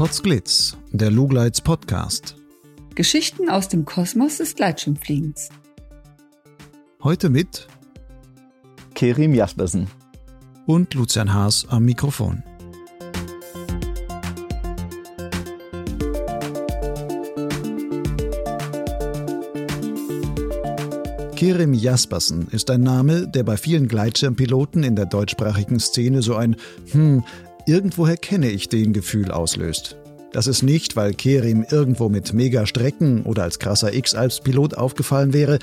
Potsglitz, der Lugleits Podcast. Geschichten aus dem Kosmos des Gleitschirmfliegens. Heute mit Kerim Jaspersen und Lucian Haas am Mikrofon. Kerim Jaspersen ist ein Name, der bei vielen Gleitschirmpiloten in der deutschsprachigen Szene so ein Hm, irgendwoher kenne ich den Gefühl auslöst. Das ist nicht, weil Kerim irgendwo mit Megastrecken oder als krasser X-Alps-Pilot aufgefallen wäre.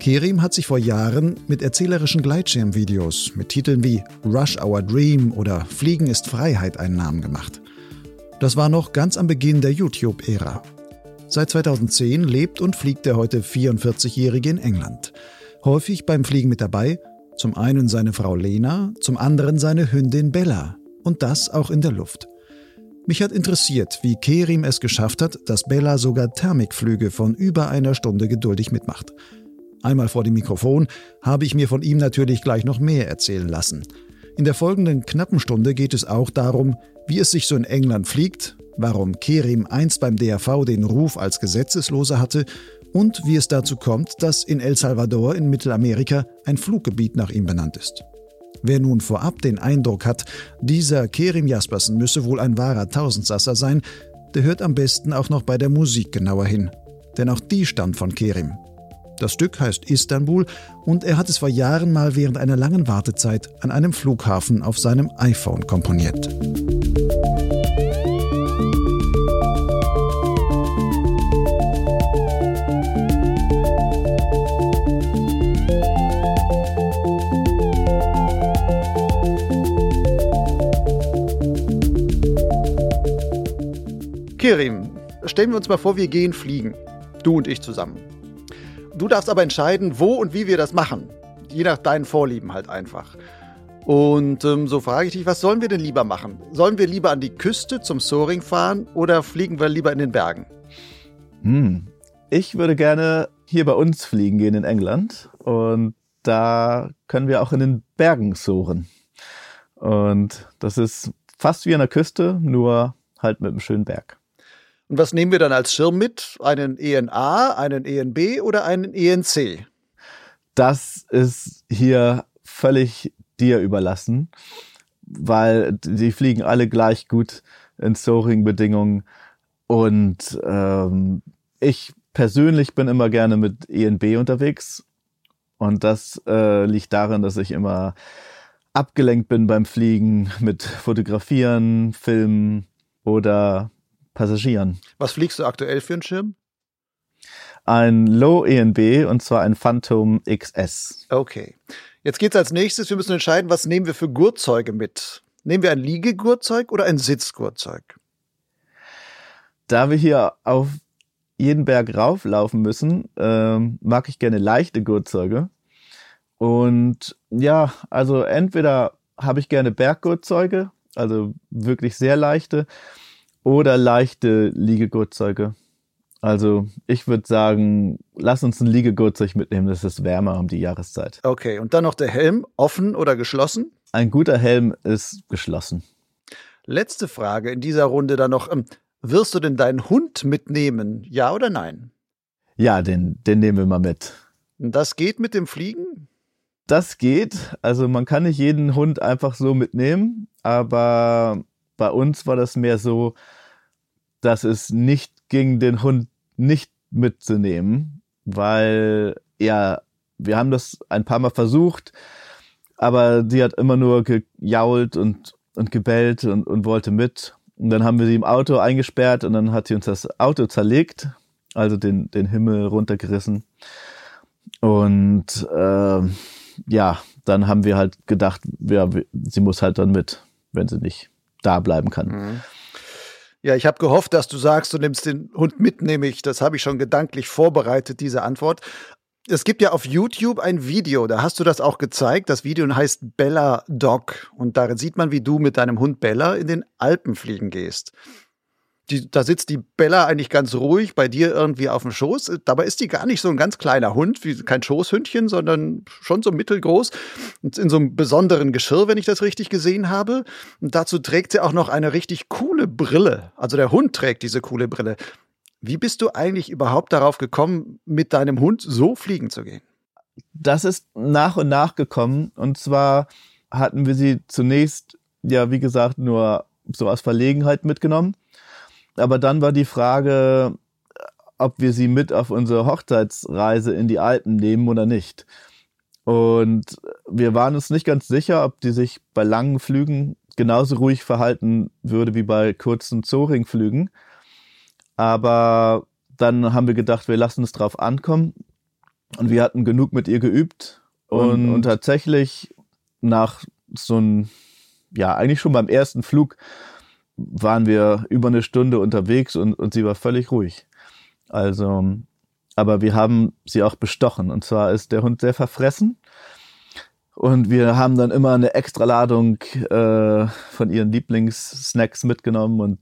Kerim hat sich vor Jahren mit erzählerischen Gleitschirmvideos mit Titeln wie Rush Our Dream oder Fliegen ist Freiheit einen Namen gemacht. Das war noch ganz am Beginn der YouTube-Ära. Seit 2010 lebt und fliegt der heute 44-Jährige in England. Häufig beim Fliegen mit dabei, zum einen seine Frau Lena, zum anderen seine Hündin Bella. Und das auch in der Luft. Mich hat interessiert, wie Kerim es geschafft hat, dass Bella sogar Thermikflüge von über einer Stunde geduldig mitmacht. Einmal vor dem Mikrofon habe ich mir von ihm natürlich gleich noch mehr erzählen lassen. In der folgenden knappen Stunde geht es auch darum, wie es sich so in England fliegt, warum Kerim einst beim DRV den Ruf als Gesetzesloser hatte und wie es dazu kommt, dass in El Salvador in Mittelamerika ein Fluggebiet nach ihm benannt ist. Wer nun vorab den Eindruck hat, dieser Kerim Jaspersen müsse wohl ein wahrer Tausendsasser sein, der hört am besten auch noch bei der Musik genauer hin. Denn auch die stammt von Kerim. Das Stück heißt Istanbul und er hat es vor Jahren mal während einer langen Wartezeit an einem Flughafen auf seinem iPhone komponiert. Kerim, stellen wir uns mal vor, wir gehen fliegen. Du und ich zusammen. Du darfst aber entscheiden, wo und wie wir das machen. Je nach deinen Vorlieben halt einfach. Und ähm, so frage ich dich, was sollen wir denn lieber machen? Sollen wir lieber an die Küste zum Soaring fahren oder fliegen wir lieber in den Bergen? Hm. Ich würde gerne hier bei uns fliegen gehen in England. Und da können wir auch in den Bergen soaren. Und das ist fast wie an der Küste, nur halt mit einem schönen Berg. Und was nehmen wir dann als Schirm mit? Einen ENA, einen ENB oder einen ENC? Das ist hier völlig dir überlassen, weil die fliegen alle gleich gut in Soaring-Bedingungen. Und ähm, ich persönlich bin immer gerne mit ENB unterwegs. Und das äh, liegt darin, dass ich immer abgelenkt bin beim Fliegen mit Fotografieren, Filmen oder Passagieren. Was fliegst du aktuell für einen Schirm? Ein Low ENB und zwar ein Phantom XS. Okay. Jetzt geht's als nächstes. Wir müssen entscheiden, was nehmen wir für Gurtzeuge mit? Nehmen wir ein Liegegurtzeug oder ein Sitzgurtzeug? Da wir hier auf jeden Berg rauflaufen müssen, äh, mag ich gerne leichte Gurtzeuge. Und ja, also entweder habe ich gerne Berggurtzeuge, also wirklich sehr leichte, oder leichte Liegegurtzeuge. Also ich würde sagen, lass uns ein Liegegurtzeug mitnehmen, das ist wärmer um die Jahreszeit. Okay, und dann noch der Helm, offen oder geschlossen? Ein guter Helm ist geschlossen. Letzte Frage in dieser Runde dann noch. Ähm, wirst du denn deinen Hund mitnehmen, ja oder nein? Ja, den, den nehmen wir mal mit. Das geht mit dem Fliegen? Das geht. Also man kann nicht jeden Hund einfach so mitnehmen, aber bei uns war das mehr so, dass es nicht ging, den Hund nicht mitzunehmen, weil ja, wir haben das ein paar Mal versucht, aber sie hat immer nur gejault und, und gebellt und, und wollte mit. Und dann haben wir sie im Auto eingesperrt und dann hat sie uns das Auto zerlegt, also den, den Himmel runtergerissen. Und äh, ja, dann haben wir halt gedacht, ja, sie muss halt dann mit, wenn sie nicht da bleiben kann. Mhm. Ja, ich habe gehofft, dass du sagst, du nimmst den Hund mit, nehme ich. Das habe ich schon gedanklich vorbereitet, diese Antwort. Es gibt ja auf YouTube ein Video, da hast du das auch gezeigt. Das Video heißt Bella Dog. Und darin sieht man, wie du mit deinem Hund Bella in den Alpen fliegen gehst. Die, da sitzt die Bella eigentlich ganz ruhig bei dir irgendwie auf dem Schoß. Dabei ist die gar nicht so ein ganz kleiner Hund, wie kein Schoßhündchen, sondern schon so mittelgroß und in so einem besonderen Geschirr, wenn ich das richtig gesehen habe. Und dazu trägt sie auch noch eine richtig coole Brille. Also der Hund trägt diese coole Brille. Wie bist du eigentlich überhaupt darauf gekommen, mit deinem Hund so fliegen zu gehen? Das ist nach und nach gekommen. Und zwar hatten wir sie zunächst, ja, wie gesagt, nur so aus Verlegenheit mitgenommen. Aber dann war die Frage, ob wir sie mit auf unsere Hochzeitsreise in die Alpen nehmen oder nicht. Und wir waren uns nicht ganz sicher, ob die sich bei langen Flügen genauso ruhig verhalten würde wie bei kurzen Zoringflügen. Aber dann haben wir gedacht, wir lassen es drauf ankommen. Und wir hatten genug mit ihr geübt. Und, und, und tatsächlich nach so einem, ja, eigentlich schon beim ersten Flug waren wir über eine Stunde unterwegs und, und sie war völlig ruhig. Also, aber wir haben sie auch bestochen. Und zwar ist der Hund sehr verfressen. Und wir haben dann immer eine Extraladung äh, von ihren Lieblingssnacks mitgenommen und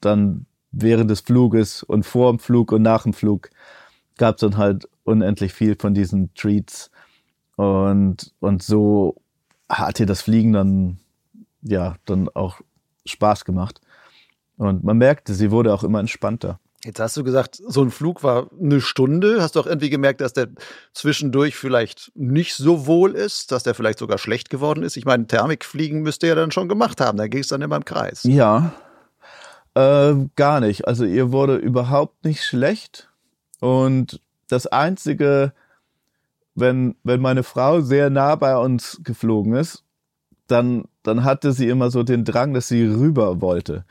dann während des Fluges und vor dem Flug und nach dem Flug gab es dann halt unendlich viel von diesen Treats. Und, und so hat ihr das Fliegen dann, ja, dann auch Spaß gemacht. Und man merkte, sie wurde auch immer entspannter. Jetzt hast du gesagt, so ein Flug war eine Stunde. Hast du auch irgendwie gemerkt, dass der zwischendurch vielleicht nicht so wohl ist, dass der vielleicht sogar schlecht geworden ist? Ich meine, Thermikfliegen müsste er dann schon gemacht haben. Da ging es dann immer im Kreis. Ja, äh, gar nicht. Also ihr wurde überhaupt nicht schlecht. Und das Einzige, wenn, wenn meine Frau sehr nah bei uns geflogen ist, dann, dann hatte sie immer so den Drang, dass sie rüber wollte.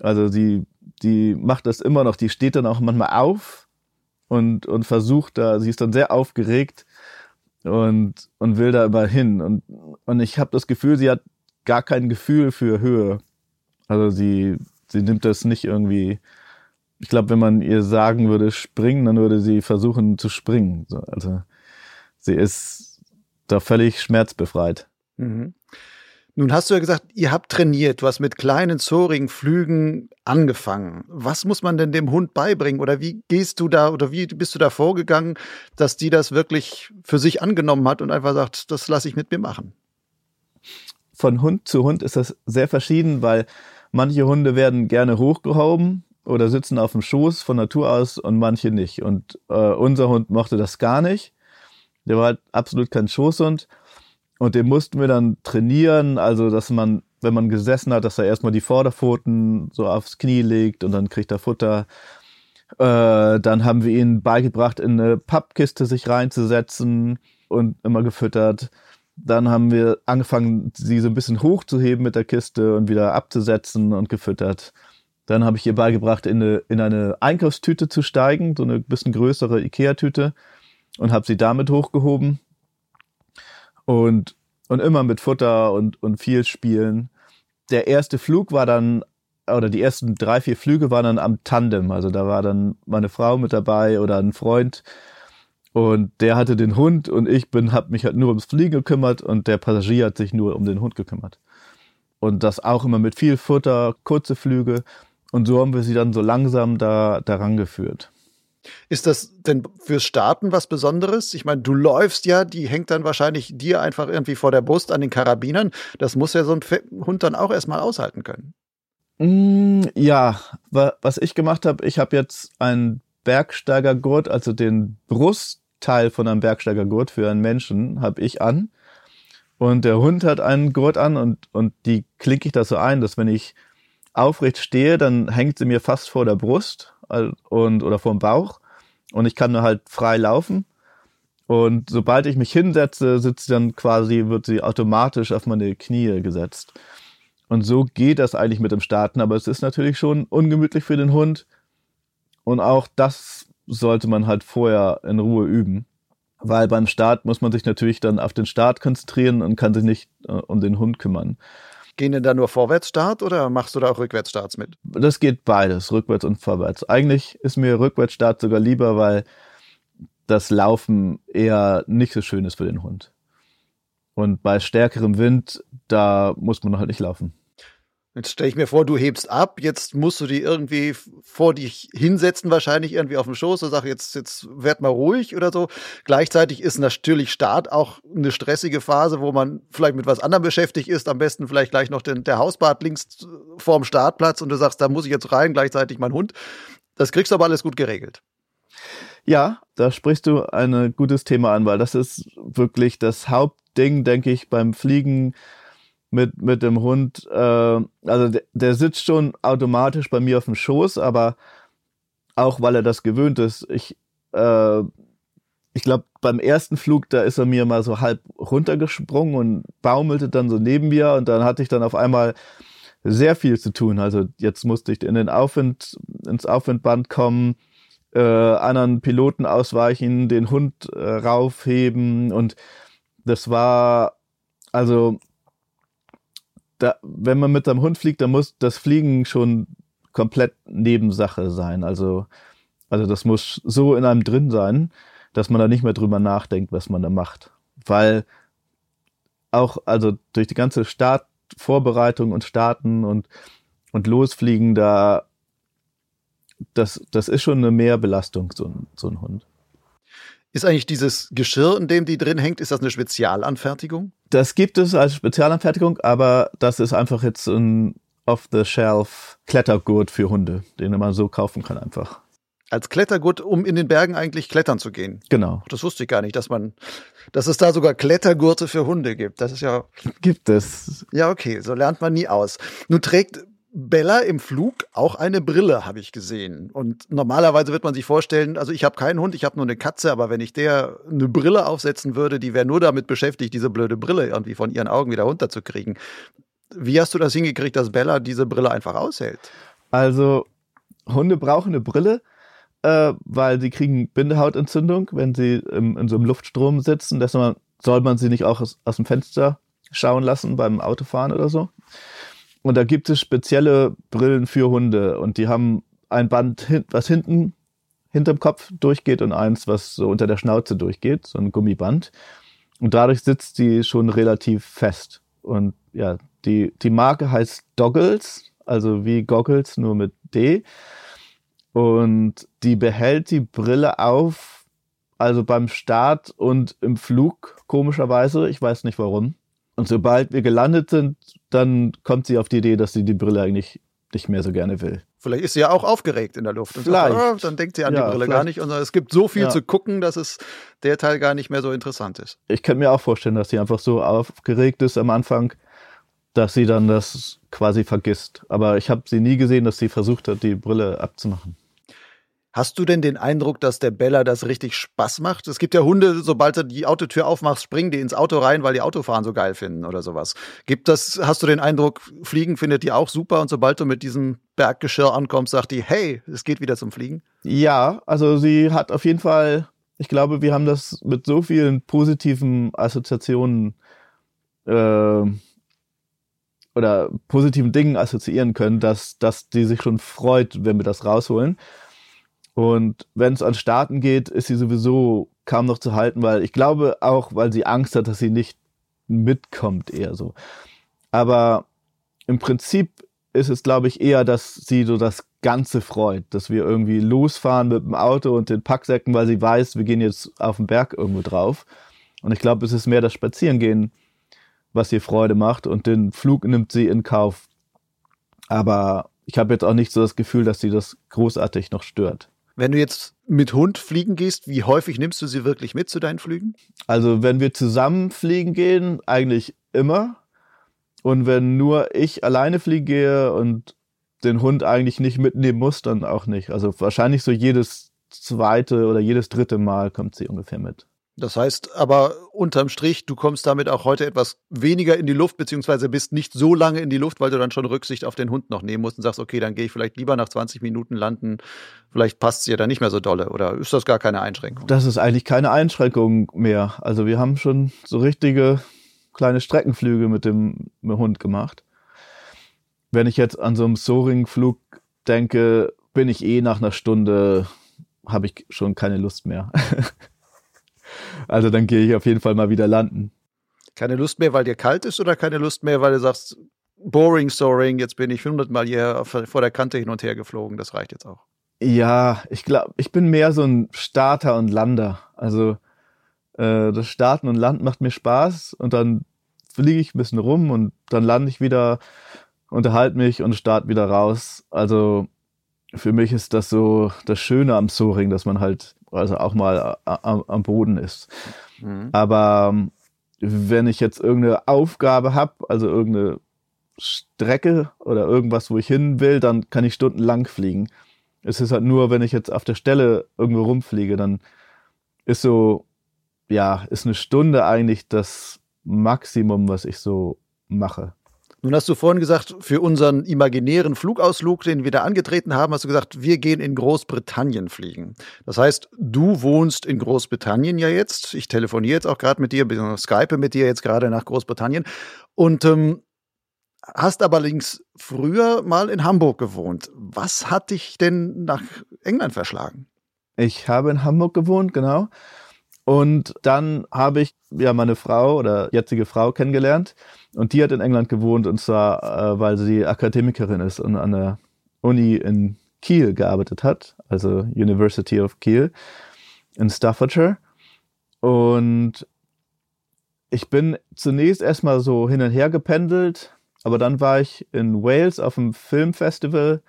Also sie, die macht das immer noch, die steht dann auch manchmal auf und, und versucht da, sie ist dann sehr aufgeregt und, und will da immer hin. Und, und ich habe das Gefühl, sie hat gar kein Gefühl für Höhe. Also sie, sie nimmt das nicht irgendwie. Ich glaube, wenn man ihr sagen würde, springen, dann würde sie versuchen zu springen. Also sie ist da völlig schmerzbefreit. Mhm. Nun hast du ja gesagt, ihr habt trainiert, du hast mit kleinen, zorigen Flügen angefangen. Was muss man denn dem Hund beibringen oder wie gehst du da oder wie bist du da vorgegangen, dass die das wirklich für sich angenommen hat und einfach sagt, das lasse ich mit mir machen? Von Hund zu Hund ist das sehr verschieden, weil manche Hunde werden gerne hochgehoben oder sitzen auf dem Schoß von Natur aus und manche nicht. Und äh, unser Hund mochte das gar nicht. Der war halt absolut kein Schoßhund. Und den mussten wir dann trainieren, also dass man, wenn man gesessen hat, dass er erstmal die Vorderpfoten so aufs Knie legt und dann kriegt er Futter. Äh, dann haben wir ihn beigebracht, in eine Pappkiste sich reinzusetzen und immer gefüttert. Dann haben wir angefangen, sie so ein bisschen hochzuheben mit der Kiste und wieder abzusetzen und gefüttert. Dann habe ich ihr beigebracht, in eine, in eine Einkaufstüte zu steigen, so eine bisschen größere Ikea-Tüte und habe sie damit hochgehoben und, und immer mit Futter und, und viel spielen. Der erste Flug war dann, oder die ersten drei, vier Flüge waren dann am Tandem. Also da war dann meine Frau mit dabei oder ein Freund. Und der hatte den Hund und ich bin, hab mich halt nur ums Fliegen gekümmert und der Passagier hat sich nur um den Hund gekümmert. Und das auch immer mit viel Futter, kurze Flüge. Und so haben wir sie dann so langsam da, daran geführt. Ist das denn fürs Starten was Besonderes? Ich meine, du läufst ja, die hängt dann wahrscheinlich dir einfach irgendwie vor der Brust an den Karabinern. Das muss ja so ein Hund dann auch erstmal aushalten können. Mm, ja, was ich gemacht habe, ich habe jetzt einen Bergsteigergurt, also den Brustteil von einem Bergsteigergurt für einen Menschen, habe ich an. Und der Hund hat einen Gurt an und, und die klicke ich da so ein, dass wenn ich aufrecht stehe, dann hängt sie mir fast vor der Brust und oder vom Bauch und ich kann nur halt frei laufen. Und sobald ich mich hinsetze, sitzt dann quasi, wird sie automatisch auf meine Knie gesetzt. Und so geht das eigentlich mit dem Starten, aber es ist natürlich schon ungemütlich für den Hund. Und auch das sollte man halt vorher in Ruhe üben. Weil beim Start muss man sich natürlich dann auf den Start konzentrieren und kann sich nicht äh, um den Hund kümmern. Gehen denn da nur Vorwärtsstart oder machst du da auch Rückwärtsstarts mit? Das geht beides, rückwärts und vorwärts. Eigentlich ist mir Rückwärtsstart sogar lieber, weil das Laufen eher nicht so schön ist für den Hund. Und bei stärkerem Wind, da muss man halt nicht laufen. Jetzt stelle ich mir vor, du hebst ab, jetzt musst du die irgendwie vor dich hinsetzen, wahrscheinlich irgendwie auf dem Schoß und sag jetzt, jetzt werd mal ruhig oder so. Gleichzeitig ist natürlich Start auch eine stressige Phase, wo man vielleicht mit was anderem beschäftigt ist, am besten vielleicht gleich noch den, der Hausbad links vorm Startplatz und du sagst, da muss ich jetzt rein, gleichzeitig mein Hund. Das kriegst du aber alles gut geregelt. Ja, da sprichst du ein gutes Thema an, weil das ist wirklich das Hauptding, denke ich, beim Fliegen mit, mit dem Hund. Äh, also der, der sitzt schon automatisch bei mir auf dem Schoß, aber auch weil er das gewöhnt ist. Ich, äh, ich glaube, beim ersten Flug, da ist er mir mal so halb runtergesprungen und baumelte dann so neben mir und dann hatte ich dann auf einmal sehr viel zu tun. Also jetzt musste ich in den Aufwind, ins Aufwindband kommen, äh, anderen Piloten ausweichen, den Hund äh, raufheben und das war, also da, wenn man mit seinem Hund fliegt, dann muss das Fliegen schon komplett Nebensache sein. Also, also das muss so in einem drin sein, dass man da nicht mehr drüber nachdenkt, was man da macht. Weil auch, also durch die ganze Startvorbereitung und Starten und, und Losfliegen, da, das, das ist schon eine Mehrbelastung, so ein, so ein Hund. Ist eigentlich dieses Geschirr, in dem die drin hängt, ist das eine Spezialanfertigung? Das gibt es als Spezialanfertigung, aber das ist einfach jetzt ein off-the-shelf Klettergurt für Hunde, den man so kaufen kann einfach. Als Klettergurt, um in den Bergen eigentlich klettern zu gehen. Genau. Das wusste ich gar nicht, dass man, dass es da sogar Klettergurte für Hunde gibt. Das ist ja. Gibt es. Ja, okay, so lernt man nie aus. Nun trägt Bella im Flug auch eine Brille, habe ich gesehen. Und normalerweise wird man sich vorstellen, also ich habe keinen Hund, ich habe nur eine Katze, aber wenn ich der eine Brille aufsetzen würde, die wäre nur damit beschäftigt, diese blöde Brille irgendwie von ihren Augen wieder runterzukriegen. Wie hast du das hingekriegt, dass Bella diese Brille einfach aushält? Also Hunde brauchen eine Brille, äh, weil sie kriegen Bindehautentzündung, wenn sie im, in so einem Luftstrom sitzen. Deshalb soll man sie nicht auch aus, aus dem Fenster schauen lassen beim Autofahren oder so. Und da gibt es spezielle Brillen für Hunde und die haben ein Band, was hinten hinterm Kopf durchgeht und eins, was so unter der Schnauze durchgeht, so ein Gummiband. Und dadurch sitzt die schon relativ fest. Und ja, die, die Marke heißt Doggles, also wie Goggles, nur mit D. Und die behält die Brille auf, also beim Start und im Flug, komischerweise. Ich weiß nicht warum. Und sobald wir gelandet sind, dann kommt sie auf die Idee, dass sie die Brille eigentlich nicht mehr so gerne will. Vielleicht ist sie ja auch aufgeregt in der Luft. Und vielleicht. Sagt, oh, dann denkt sie an ja, die Brille gar nicht. Und es gibt so viel ja. zu gucken, dass es der Teil gar nicht mehr so interessant ist. Ich kann mir auch vorstellen, dass sie einfach so aufgeregt ist am Anfang, dass sie dann das quasi vergisst. Aber ich habe sie nie gesehen, dass sie versucht hat, die Brille abzumachen. Hast du denn den Eindruck, dass der Bella das richtig Spaß macht? Es gibt ja Hunde, sobald du die Autotür aufmachst, springen die ins Auto rein, weil die Autofahren so geil finden oder sowas. Gibt das, hast du den Eindruck, Fliegen findet die auch super und sobald du mit diesem Berggeschirr ankommst, sagt die, hey, es geht wieder zum Fliegen? Ja, also sie hat auf jeden Fall, ich glaube, wir haben das mit so vielen positiven Assoziationen äh, oder positiven Dingen assoziieren können, dass, dass die sich schon freut, wenn wir das rausholen. Und wenn es an Starten geht, ist sie sowieso kaum noch zu halten, weil ich glaube auch, weil sie Angst hat, dass sie nicht mitkommt, eher so. Aber im Prinzip ist es, glaube ich, eher, dass sie so das Ganze freut, dass wir irgendwie losfahren mit dem Auto und den Packsäcken, weil sie weiß, wir gehen jetzt auf den Berg irgendwo drauf. Und ich glaube, es ist mehr das Spazierengehen, was ihr Freude macht und den Flug nimmt sie in Kauf. Aber ich habe jetzt auch nicht so das Gefühl, dass sie das großartig noch stört. Wenn du jetzt mit Hund fliegen gehst, wie häufig nimmst du sie wirklich mit zu deinen Flügen? Also wenn wir zusammen fliegen gehen, eigentlich immer. Und wenn nur ich alleine fliegen gehe und den Hund eigentlich nicht mitnehmen muss, dann auch nicht. Also wahrscheinlich so jedes zweite oder jedes dritte Mal kommt sie ungefähr mit. Das heißt aber unterm Strich, du kommst damit auch heute etwas weniger in die Luft, beziehungsweise bist nicht so lange in die Luft, weil du dann schon Rücksicht auf den Hund noch nehmen musst und sagst, okay, dann gehe ich vielleicht lieber nach 20 Minuten landen. Vielleicht passt es dir dann nicht mehr so dolle. Oder ist das gar keine Einschränkung? Das ist eigentlich keine Einschränkung mehr. Also wir haben schon so richtige kleine Streckenflüge mit dem, mit dem Hund gemacht. Wenn ich jetzt an so einem Soaring-Flug denke, bin ich eh nach einer Stunde, habe ich schon keine Lust mehr. Also dann gehe ich auf jeden Fall mal wieder landen. Keine Lust mehr, weil dir kalt ist oder keine Lust mehr, weil du sagst, boring Soaring, jetzt bin ich 500 Mal hier vor der Kante hin und her geflogen, das reicht jetzt auch. Ja, ich glaube, ich bin mehr so ein Starter und Lander. Also äh, das Starten und Landen macht mir Spaß und dann fliege ich ein bisschen rum und dann lande ich wieder, unterhalte mich und starte wieder raus. Also für mich ist das so das Schöne am Soaring, dass man halt also auch mal am, am Boden ist. Mhm. Aber ähm, wenn ich jetzt irgendeine Aufgabe habe, also irgendeine Strecke oder irgendwas, wo ich hin will, dann kann ich stundenlang fliegen. Es ist halt nur, wenn ich jetzt auf der Stelle irgendwo rumfliege, dann ist so, ja, ist eine Stunde eigentlich das Maximum, was ich so mache. Nun hast du vorhin gesagt, für unseren imaginären Flugausflug, den wir da angetreten haben, hast du gesagt, wir gehen in Großbritannien fliegen. Das heißt, du wohnst in Großbritannien ja jetzt. Ich telefoniere jetzt auch gerade mit dir, Skype mit dir jetzt gerade nach Großbritannien. Und ähm, hast aber links früher mal in Hamburg gewohnt. Was hat dich denn nach England verschlagen? Ich habe in Hamburg gewohnt, genau. Und dann habe ich ja meine Frau oder jetzige Frau kennengelernt und die hat in England gewohnt und zwar, äh, weil sie Akademikerin ist und an der Uni in Kiel gearbeitet hat, also University of Kiel in Staffordshire. Und ich bin zunächst erstmal so hin und her gependelt, aber dann war ich in Wales auf einem Filmfestival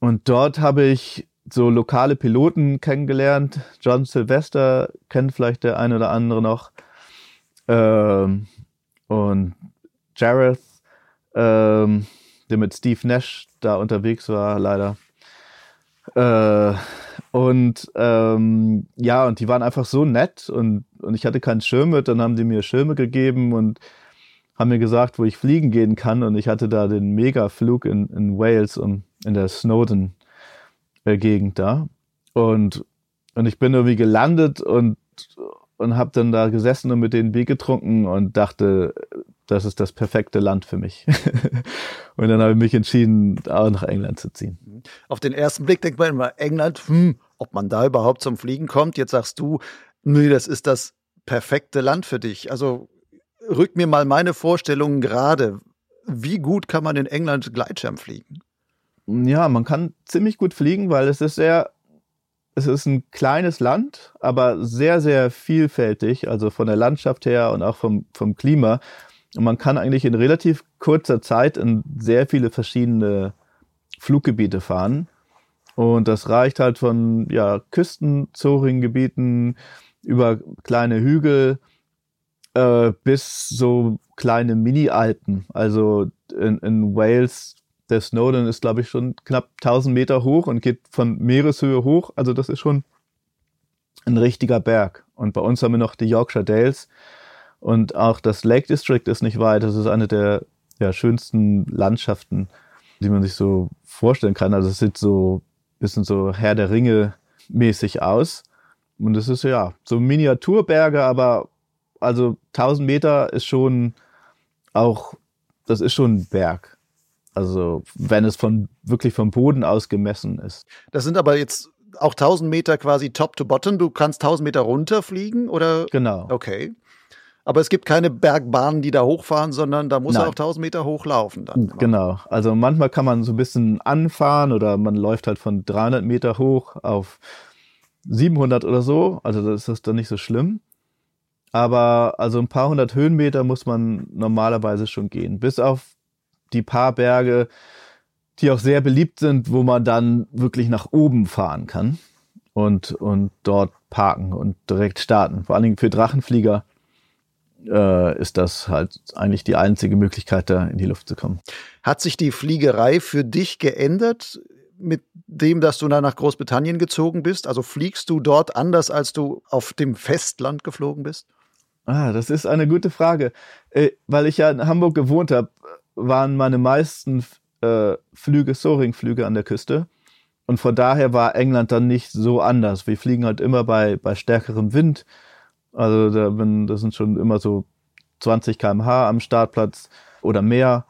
und dort habe ich so lokale Piloten kennengelernt. John Sylvester kennt vielleicht der eine oder andere noch. Ähm, und Jareth, ähm, der mit Steve Nash da unterwegs war, leider. Äh, und ähm, ja, und die waren einfach so nett und, und ich hatte keinen Schirm mit, dann haben die mir Schirme gegeben und haben mir gesagt, wo ich fliegen gehen kann. Und ich hatte da den Mega-Flug in, in Wales und in der Snowden-Gegend da. Und, und ich bin irgendwie gelandet und, und habe dann da gesessen und mit denen Bier getrunken und dachte, das ist das perfekte Land für mich. und dann habe ich mich entschieden, auch nach England zu ziehen. Auf den ersten Blick denkt man immer, England, hm, ob man da überhaupt zum Fliegen kommt. Jetzt sagst du, nee, das ist das perfekte Land für dich. Also rück mir mal meine Vorstellungen gerade. Wie gut kann man in England Gleitschirm fliegen? Ja, man kann ziemlich gut fliegen, weil es ist sehr, es ist ein kleines Land, aber sehr, sehr vielfältig, also von der Landschaft her und auch vom, vom Klima. Und man kann eigentlich in relativ kurzer Zeit in sehr viele verschiedene Fluggebiete fahren. Und das reicht halt von ja, Küstenzoringgebieten über kleine Hügel äh, bis so kleine Mini-Alpen. Also in, in Wales, der Snowden ist, glaube ich, schon knapp 1000 Meter hoch und geht von Meereshöhe hoch. Also das ist schon ein richtiger Berg. Und bei uns haben wir noch die Yorkshire Dales und auch das Lake District ist nicht weit. Das ist eine der ja, schönsten Landschaften, die man sich so vorstellen kann. Also es sieht so ein bisschen so Herr der Ringe mäßig aus. Und es ist ja so Miniaturberge, aber also 1000 Meter ist schon auch, das ist schon ein Berg. Also wenn es von wirklich vom Boden aus gemessen ist. Das sind aber jetzt auch 1000 Meter quasi top to bottom. Du kannst 1000 Meter runterfliegen oder? Genau. Okay. Aber es gibt keine Bergbahnen, die da hochfahren, sondern da muss Nein. er auch 1000 Meter hochlaufen. Dann genau. Also manchmal kann man so ein bisschen anfahren oder man läuft halt von 300 Meter hoch auf 700 oder so. Also das ist dann nicht so schlimm. Aber also ein paar hundert Höhenmeter muss man normalerweise schon gehen. Bis auf die paar Berge, die auch sehr beliebt sind, wo man dann wirklich nach oben fahren kann und, und dort parken und direkt starten. Vor allen Dingen für Drachenflieger äh, ist das halt eigentlich die einzige Möglichkeit, da in die Luft zu kommen. Hat sich die Fliegerei für dich geändert mit dem, dass du dann nach Großbritannien gezogen bist? Also fliegst du dort anders, als du auf dem Festland geflogen bist? Ah, das ist eine gute Frage. Äh, weil ich ja in Hamburg gewohnt habe, waren meine meisten äh, Flüge Soaring-Flüge an der Küste. Und von daher war England dann nicht so anders. Wir fliegen halt immer bei, bei stärkerem Wind. Also da bin, das sind schon immer so 20 km/h am Startplatz oder mehr.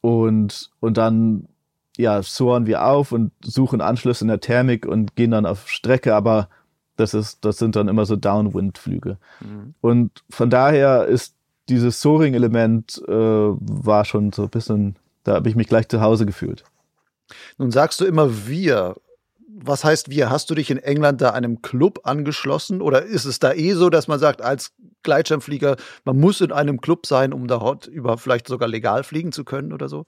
Und, und dann ja, soaren wir auf und suchen Anschluss in der Thermik und gehen dann auf Strecke, aber das ist, das sind dann immer so Downwind-Flüge. Mhm. Und von daher ist dieses Soaring-Element äh, war schon so ein bisschen, da habe ich mich gleich zu Hause gefühlt. Nun sagst du immer wir. Was heißt wir? Hast du dich in England da einem Club angeschlossen oder ist es da eh so, dass man sagt, als Gleitschirmflieger, man muss in einem Club sein, um da über vielleicht sogar legal fliegen zu können oder so?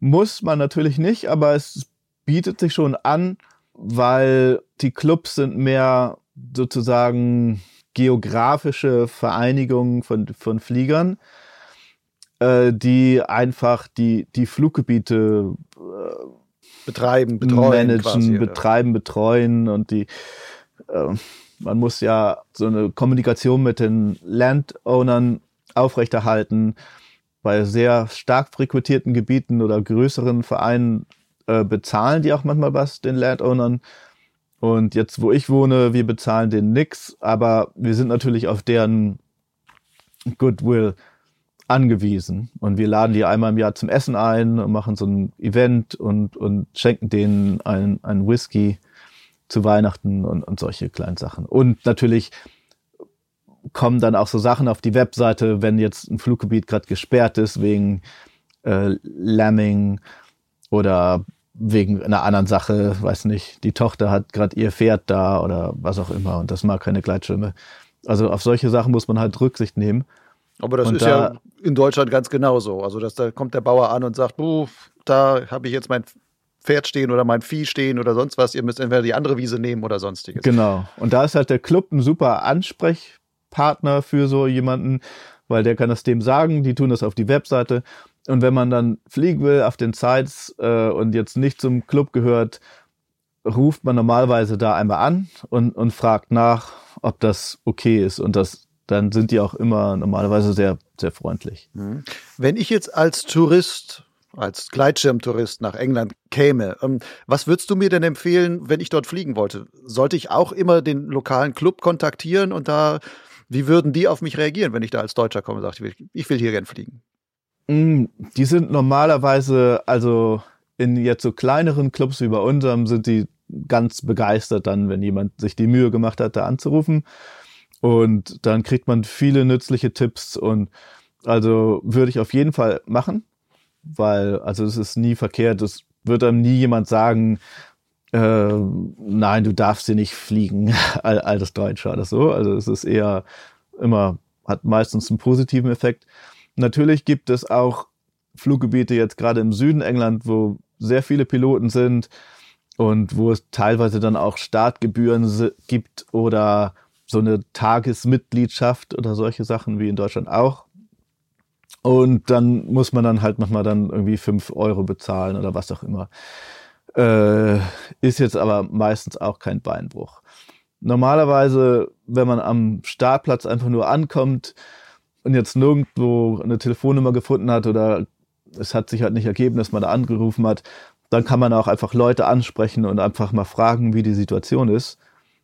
Muss man natürlich nicht, aber es bietet sich schon an, weil die Clubs sind mehr sozusagen geografische Vereinigungen von, von Fliegern, äh, die einfach die, die Fluggebiete äh, betreiben, betreuen, managen, quasi, betreiben, betreuen und die äh, man muss ja so eine Kommunikation mit den Landownern aufrechterhalten. Bei sehr stark frequentierten Gebieten oder größeren Vereinen äh, bezahlen die auch manchmal was den Landownern. Und jetzt, wo ich wohne, wir bezahlen denen nix, aber wir sind natürlich auf deren Goodwill angewiesen. Und wir laden die einmal im Jahr zum Essen ein und machen so ein Event und, und schenken denen ein, ein Whisky zu Weihnachten und, und solche kleinen Sachen. Und natürlich kommen dann auch so Sachen auf die Webseite, wenn jetzt ein Fluggebiet gerade gesperrt ist wegen äh, Lambing oder wegen einer anderen Sache, weiß nicht, die Tochter hat gerade ihr Pferd da oder was auch immer und das mag keine Gleitschirme. Also auf solche Sachen muss man halt Rücksicht nehmen. Aber das und ist da, ja in Deutschland ganz genauso. Also dass da kommt der Bauer an und sagt, da habe ich jetzt mein Pferd stehen oder mein Vieh stehen oder sonst was. Ihr müsst entweder die andere Wiese nehmen oder sonstiges. Genau. Und da ist halt der Club ein super Ansprechpartner für so jemanden, weil der kann das dem sagen, die tun das auf die Webseite und wenn man dann fliegen will auf den Sites äh, und jetzt nicht zum Club gehört, ruft man normalerweise da einmal an und, und fragt nach, ob das okay ist. Und das, dann sind die auch immer normalerweise sehr, sehr freundlich. Mhm. Wenn ich jetzt als Tourist, als Gleitschirmtourist nach England käme, ähm, was würdest du mir denn empfehlen, wenn ich dort fliegen wollte? Sollte ich auch immer den lokalen Club kontaktieren und da, wie würden die auf mich reagieren, wenn ich da als Deutscher komme und sage, ich will hier gern fliegen? Mm, die sind normalerweise, also in jetzt so kleineren Clubs wie bei unserem, sind die ganz begeistert dann, wenn jemand sich die Mühe gemacht hat, da anzurufen. Und dann kriegt man viele nützliche Tipps und also würde ich auf jeden Fall machen, weil also es ist nie verkehrt, es wird einem nie jemand sagen, äh, nein, du darfst hier nicht fliegen, altes Deutscher oder so. Also es ist eher immer, hat meistens einen positiven Effekt. Natürlich gibt es auch Fluggebiete jetzt gerade im Süden England, wo sehr viele Piloten sind und wo es teilweise dann auch Startgebühren gibt oder so eine Tagesmitgliedschaft oder solche Sachen wie in Deutschland auch. Und dann muss man dann halt manchmal dann irgendwie fünf Euro bezahlen oder was auch immer. Äh, ist jetzt aber meistens auch kein Beinbruch. Normalerweise, wenn man am Startplatz einfach nur ankommt, und jetzt nirgendwo eine Telefonnummer gefunden hat oder es hat sich halt nicht ergeben, dass man da angerufen hat, dann kann man auch einfach Leute ansprechen und einfach mal fragen, wie die Situation ist.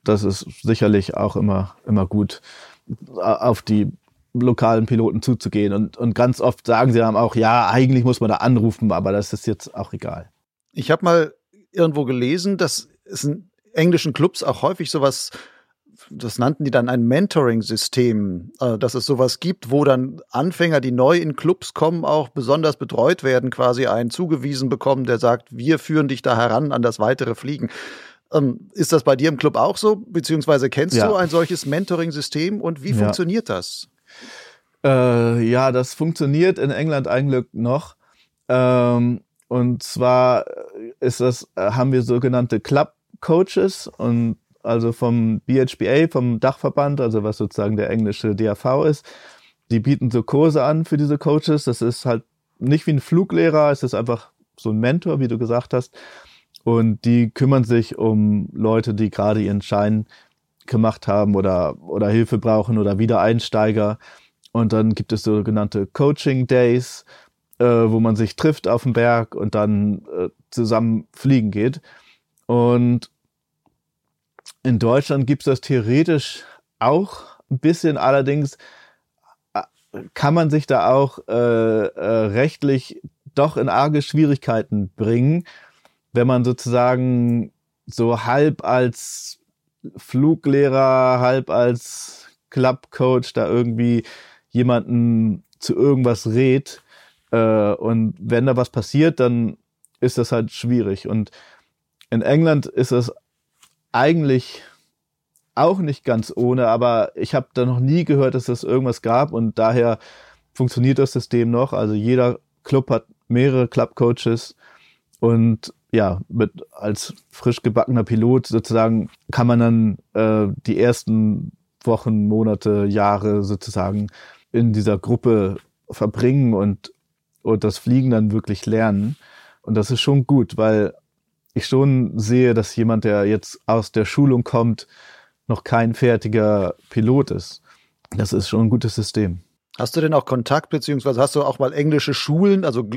Das ist sicherlich auch immer, immer gut, auf die lokalen Piloten zuzugehen. Und, und ganz oft sagen sie dann auch, ja, eigentlich muss man da anrufen, aber das ist jetzt auch egal. Ich habe mal irgendwo gelesen, dass es in englischen Clubs auch häufig sowas das nannten die dann ein Mentoring-System, äh, dass es sowas gibt, wo dann Anfänger, die neu in Clubs kommen, auch besonders betreut werden, quasi einen zugewiesen bekommen, der sagt, wir führen dich da heran an das weitere Fliegen. Ähm, ist das bei dir im Club auch so? Beziehungsweise kennst ja. du ein solches Mentoring-System und wie ja. funktioniert das? Äh, ja, das funktioniert in England eigentlich noch. Ähm, und zwar ist das, äh, haben wir sogenannte Club Coaches und also vom BHBA, vom Dachverband, also was sozusagen der englische DAV ist. Die bieten so Kurse an für diese Coaches. Das ist halt nicht wie ein Fluglehrer, es ist einfach so ein Mentor, wie du gesagt hast. Und die kümmern sich um Leute, die gerade ihren Schein gemacht haben oder, oder Hilfe brauchen oder Wiedereinsteiger. Und dann gibt es sogenannte Coaching Days, äh, wo man sich trifft auf dem Berg und dann äh, zusammen fliegen geht. Und in Deutschland gibt es das theoretisch auch ein bisschen, allerdings äh, kann man sich da auch äh, äh, rechtlich doch in arge Schwierigkeiten bringen, wenn man sozusagen so halb als Fluglehrer, halb als Clubcoach da irgendwie jemanden zu irgendwas rät. Äh, und wenn da was passiert, dann ist das halt schwierig. Und in England ist es eigentlich auch nicht ganz ohne, aber ich habe da noch nie gehört, dass es irgendwas gab und daher funktioniert das System noch. Also jeder Club hat mehrere Club-Coaches und ja, mit als frisch gebackener Pilot sozusagen kann man dann äh, die ersten Wochen, Monate, Jahre sozusagen in dieser Gruppe verbringen und, und das Fliegen dann wirklich lernen. Und das ist schon gut, weil ich schon sehe, dass jemand, der jetzt aus der Schulung kommt, noch kein fertiger Pilot ist. Das ist schon ein gutes System. Hast du denn auch Kontakt, beziehungsweise hast du auch mal englische Schulen, also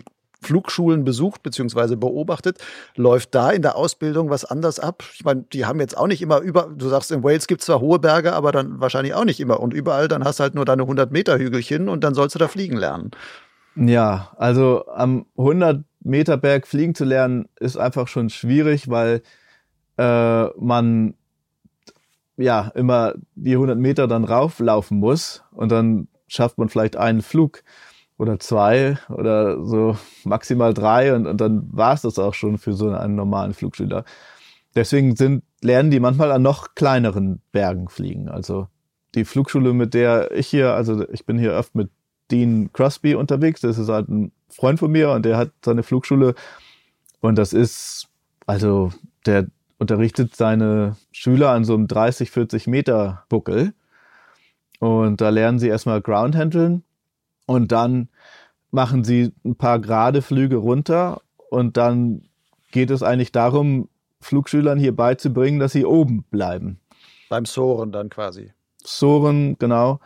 Flugschulen besucht beziehungsweise beobachtet. Läuft da in der Ausbildung was anders ab? Ich meine, die haben jetzt auch nicht immer über, du sagst, in Wales gibt es zwar hohe Berge, aber dann wahrscheinlich auch nicht immer. Und überall, dann hast du halt nur deine 100 Meter Hügelchen und dann sollst du da fliegen lernen. Ja, also am 100 Meter Berg fliegen zu lernen ist einfach schon schwierig, weil äh, man ja immer die 100 Meter dann rauflaufen muss und dann schafft man vielleicht einen Flug oder zwei oder so maximal drei und, und dann war es das auch schon für so einen normalen Flugschüler. Deswegen sind, lernen die manchmal an noch kleineren Bergen fliegen. Also die Flugschule, mit der ich hier, also ich bin hier oft mit Dean Crosby unterwegs, das ist halt ein Freund von mir und der hat seine Flugschule und das ist, also der unterrichtet seine Schüler an so einem 30, 40 Meter Buckel und da lernen sie erstmal Ground handeln und dann machen sie ein paar gerade Flüge runter und dann geht es eigentlich darum, Flugschülern hier beizubringen, dass sie oben bleiben. Beim Soren dann quasi. Soren, genau.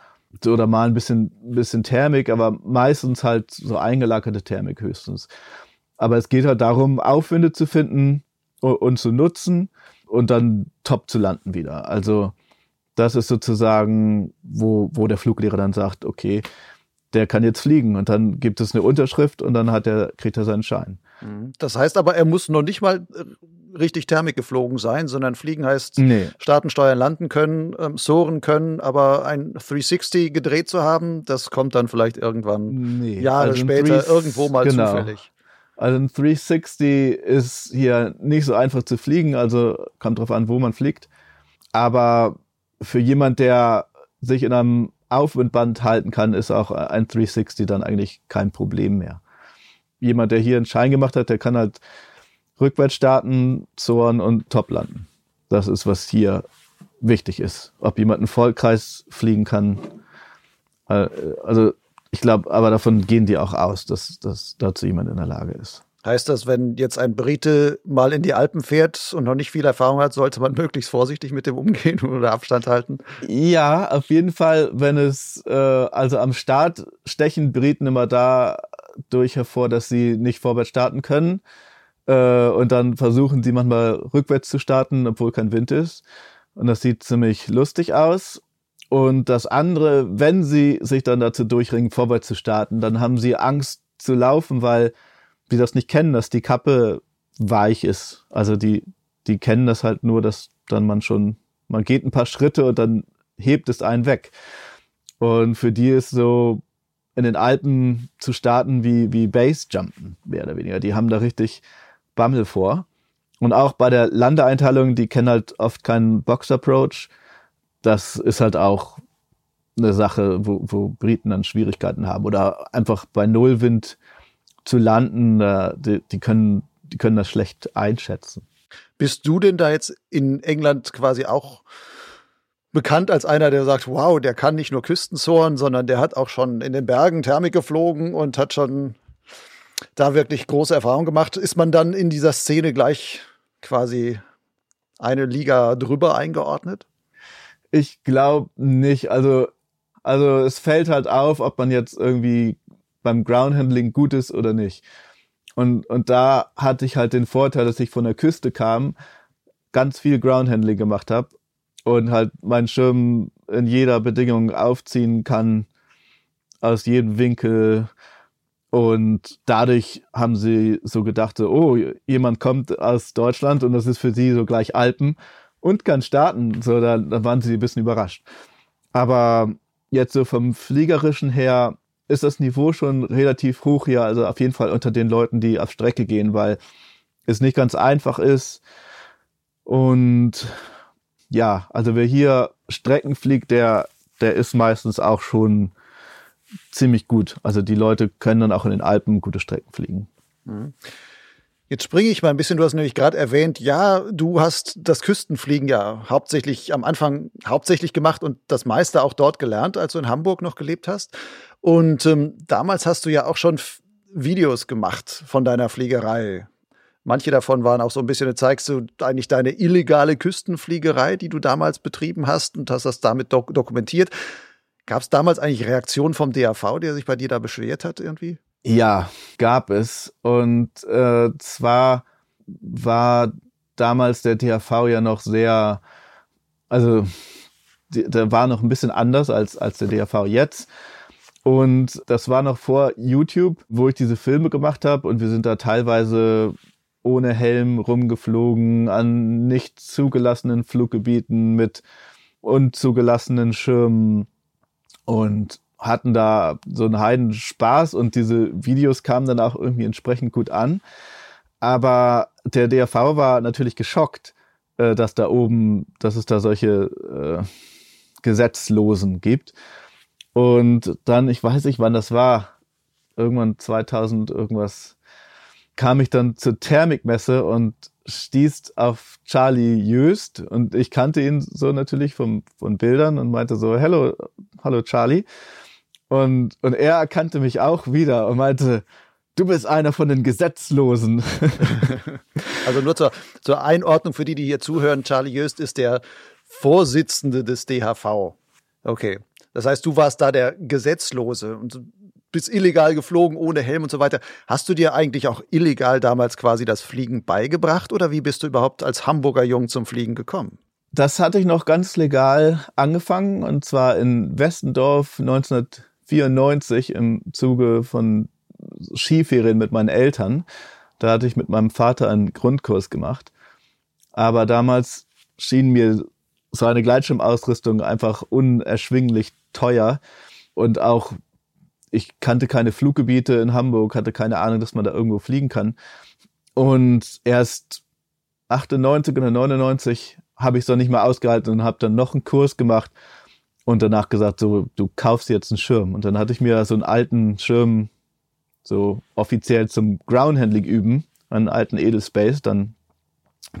Oder mal ein bisschen, bisschen Thermik, aber meistens halt so eingelagerte Thermik höchstens. Aber es geht halt darum, Aufwinde zu finden und, und zu nutzen und dann top zu landen wieder. Also das ist sozusagen, wo, wo der Fluglehrer dann sagt, okay, der kann jetzt fliegen und dann gibt es eine Unterschrift und dann hat er, kriegt er seinen Schein. Mhm. Das heißt aber, er muss noch nicht mal äh, richtig Thermik geflogen sein, sondern fliegen heißt nee. starten, steuern, landen können, ähm, sohren können, aber ein 360 gedreht zu haben, das kommt dann vielleicht irgendwann nee. Jahre also später irgendwo mal genau. zufällig. Also ein 360 ist hier nicht so einfach zu fliegen, also kommt drauf an, wo man fliegt. Aber für jemand, der sich in einem Aufwindband halten kann, ist auch ein 360 dann eigentlich kein Problem mehr. Jemand, der hier einen Schein gemacht hat, der kann halt rückwärts starten, zoren und top landen. Das ist, was hier wichtig ist. Ob jemand einen Vollkreis fliegen kann. Äh, also ich glaube, aber davon gehen die auch aus, dass, dass dazu jemand in der Lage ist. Heißt das, wenn jetzt ein Brite mal in die Alpen fährt und noch nicht viel Erfahrung hat, sollte man möglichst vorsichtig mit dem umgehen oder Abstand halten? Ja, auf jeden Fall, wenn es, äh, also am Start stechen Briten immer dadurch hervor, dass sie nicht vorwärts starten können. Äh, und dann versuchen sie manchmal rückwärts zu starten, obwohl kein Wind ist. Und das sieht ziemlich lustig aus. Und das andere, wenn sie sich dann dazu durchringen, vorwärts zu starten, dann haben sie Angst zu laufen, weil die das nicht kennen, dass die Kappe weich ist. Also die, die kennen das halt nur, dass dann man schon, man geht ein paar Schritte und dann hebt es einen weg. Und für die ist so in den Alpen zu starten wie, wie Base-Jumpen, mehr oder weniger. Die haben da richtig Bammel vor. Und auch bei der Landeeinteilung, die kennen halt oft keinen Box-Approach. Das ist halt auch eine Sache, wo, wo Briten dann Schwierigkeiten haben. Oder einfach bei Nullwind zu landen, die, die, können, die können das schlecht einschätzen. Bist du denn da jetzt in England quasi auch bekannt als einer, der sagt, wow, der kann nicht nur Küstenzoren, sondern der hat auch schon in den Bergen Thermik geflogen und hat schon da wirklich große Erfahrungen gemacht. Ist man dann in dieser Szene gleich quasi eine Liga drüber eingeordnet? Ich glaube nicht. Also, also es fällt halt auf, ob man jetzt irgendwie beim Groundhandling gut ist oder nicht. Und, und da hatte ich halt den Vorteil, dass ich von der Küste kam, ganz viel Groundhandling gemacht habe und halt meinen Schirm in jeder Bedingung aufziehen kann, aus jedem Winkel. Und dadurch haben sie so gedacht, oh, jemand kommt aus Deutschland und das ist für sie so gleich Alpen und kann starten. So, da, da waren sie ein bisschen überrascht. Aber jetzt so vom Fliegerischen her ist das Niveau schon relativ hoch hier, also auf jeden Fall unter den Leuten, die auf Strecke gehen, weil es nicht ganz einfach ist. Und ja, also wer hier Strecken fliegt, der, der ist meistens auch schon ziemlich gut. Also die Leute können dann auch in den Alpen gute Strecken fliegen. Mhm. Jetzt springe ich mal ein bisschen. Du hast nämlich gerade erwähnt, ja, du hast das Küstenfliegen ja hauptsächlich am Anfang hauptsächlich gemacht und das meiste auch dort gelernt, als du in Hamburg noch gelebt hast. Und ähm, damals hast du ja auch schon Videos gemacht von deiner Fliegerei. Manche davon waren auch so ein bisschen, zeigst du eigentlich deine illegale Küstenfliegerei, die du damals betrieben hast und hast das damit dok dokumentiert. Gab es damals eigentlich Reaktionen vom DAV, der sich bei dir da beschwert hat irgendwie? Ja, gab es. Und äh, zwar war damals der DAV ja noch sehr, also der war noch ein bisschen anders als, als der DAV jetzt. Und das war noch vor YouTube, wo ich diese Filme gemacht habe und wir sind da teilweise ohne Helm rumgeflogen an nicht zugelassenen Fluggebieten mit unzugelassenen Schirmen und hatten da so einen heiden Spaß und diese Videos kamen dann auch irgendwie entsprechend gut an. Aber der DRV war natürlich geschockt, äh, dass da oben, dass es da solche äh, Gesetzlosen gibt. Und dann, ich weiß nicht, wann das war, irgendwann 2000 irgendwas, kam ich dann zur Thermikmesse und stieß auf Charlie Jöst und ich kannte ihn so natürlich vom, von Bildern und meinte so, hello, hallo Charlie. Und, und er erkannte mich auch wieder und meinte, du bist einer von den Gesetzlosen. also nur zur, zur Einordnung für die, die hier zuhören, Charlie Jöst ist der Vorsitzende des DHV. Okay. Das heißt, du warst da der Gesetzlose und bist illegal geflogen, ohne Helm und so weiter. Hast du dir eigentlich auch illegal damals quasi das Fliegen beigebracht oder wie bist du überhaupt als Hamburger Jung zum Fliegen gekommen? Das hatte ich noch ganz legal angefangen und zwar in Westendorf 1994 im Zuge von Skiferien mit meinen Eltern. Da hatte ich mit meinem Vater einen Grundkurs gemacht. Aber damals schien mir so eine Gleitschirmausrüstung einfach unerschwinglich teuer und auch ich kannte keine Fluggebiete in Hamburg, hatte keine Ahnung, dass man da irgendwo fliegen kann. Und erst 98 oder 99 habe ich es dann nicht mehr ausgehalten und habe dann noch einen Kurs gemacht und danach gesagt, so, du kaufst jetzt einen Schirm. Und dann hatte ich mir so einen alten Schirm so offiziell zum Groundhandling üben, einen alten Edelspace, dann